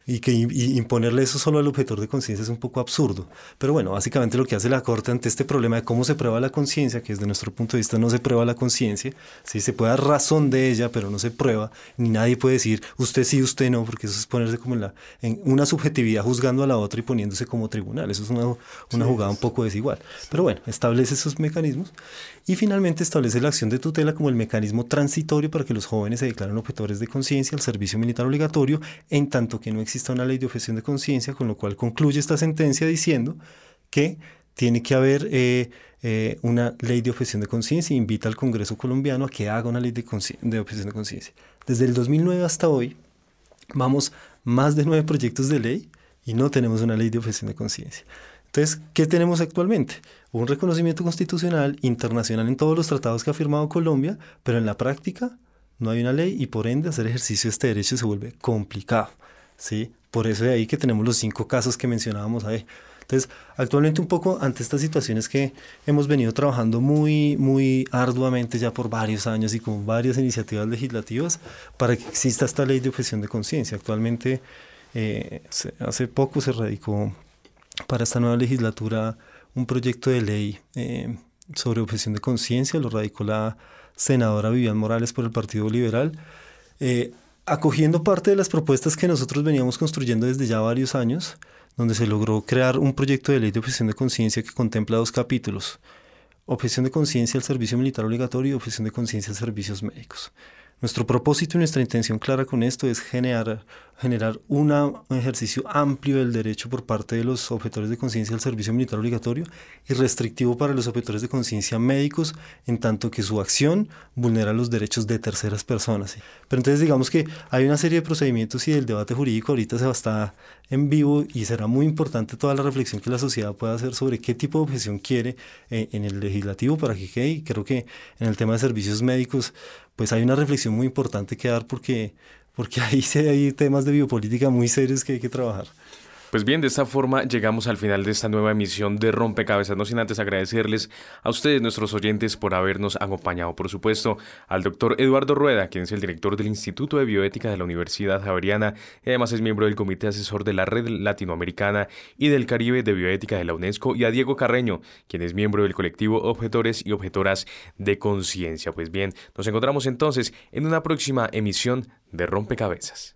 Y que imponerle eso solo al objetor de conciencia es un poco absurdo. Pero bueno, básicamente lo que hace la Corte ante este problema de cómo se prueba la conciencia, que desde nuestro punto de vista no se prueba la conciencia, sí se puede dar razón de ella, pero no se prueba, ni nadie puede decir usted sí, usted no, porque eso es ponerse como en, la, en una subjetividad juzgando a la otra y poniéndose como tribunal. Eso es una, una jugada un poco desigual. Pero bueno, establece esos mecanismos y finalmente establece la acción de tutela como el mecanismo transitorio para que los jóvenes se declaren objetores de conciencia al servicio militar obligatorio, en tanto que no exista una ley de objeción de conciencia, con lo cual concluye esta sentencia diciendo que tiene que haber eh, eh, una ley de objeción de conciencia e invita al Congreso colombiano a que haga una ley de, de de conciencia. Desde el 2009 hasta hoy, vamos más de nueve proyectos de ley y no tenemos una ley de objeción de conciencia. Entonces, ¿qué tenemos actualmente? Un reconocimiento constitucional internacional en todos los tratados que ha firmado Colombia, pero en la práctica no hay una ley y por ende hacer ejercicio de este derecho se vuelve complicado. ¿sí? Por eso de ahí que tenemos los cinco casos que mencionábamos ahí. Entonces, actualmente un poco ante estas situaciones que hemos venido trabajando muy, muy arduamente ya por varios años y con varias iniciativas legislativas para que exista esta ley de objeción de conciencia. Actualmente, eh, hace poco se radicó para esta nueva legislatura un proyecto de ley eh, sobre objeción de conciencia, lo radicó la senadora Vivian Morales por el Partido Liberal, eh, acogiendo parte de las propuestas que nosotros veníamos construyendo desde ya varios años, donde se logró crear un proyecto de ley de objeción de conciencia que contempla dos capítulos, objeción de conciencia al servicio militar obligatorio y objeción de conciencia a servicios médicos. Nuestro propósito y nuestra intención clara con esto es generar, generar un ejercicio amplio del derecho por parte de los objetores de conciencia al servicio militar obligatorio y restrictivo para los objetores de conciencia médicos, en tanto que su acción vulnera los derechos de terceras personas. Pero entonces digamos que hay una serie de procedimientos y el debate jurídico ahorita se va a estar en vivo y será muy importante toda la reflexión que la sociedad pueda hacer sobre qué tipo de objeción quiere eh, en el legislativo para que quede. Y creo que en el tema de servicios médicos pues hay una reflexión muy importante que dar porque, porque ahí hay temas de biopolítica muy serios que hay que trabajar. Pues bien, de esta forma llegamos al final de esta nueva emisión de Rompecabezas, no sin antes agradecerles a ustedes, nuestros oyentes, por habernos acompañado. Por supuesto, al doctor Eduardo Rueda, quien es el director del Instituto de Bioética de la Universidad Javeriana y además es miembro del Comité Asesor de la Red Latinoamericana y del Caribe de Bioética de la UNESCO, y a Diego Carreño, quien es miembro del colectivo Objetores y Objetoras de Conciencia. Pues bien, nos encontramos entonces en una próxima emisión de Rompecabezas.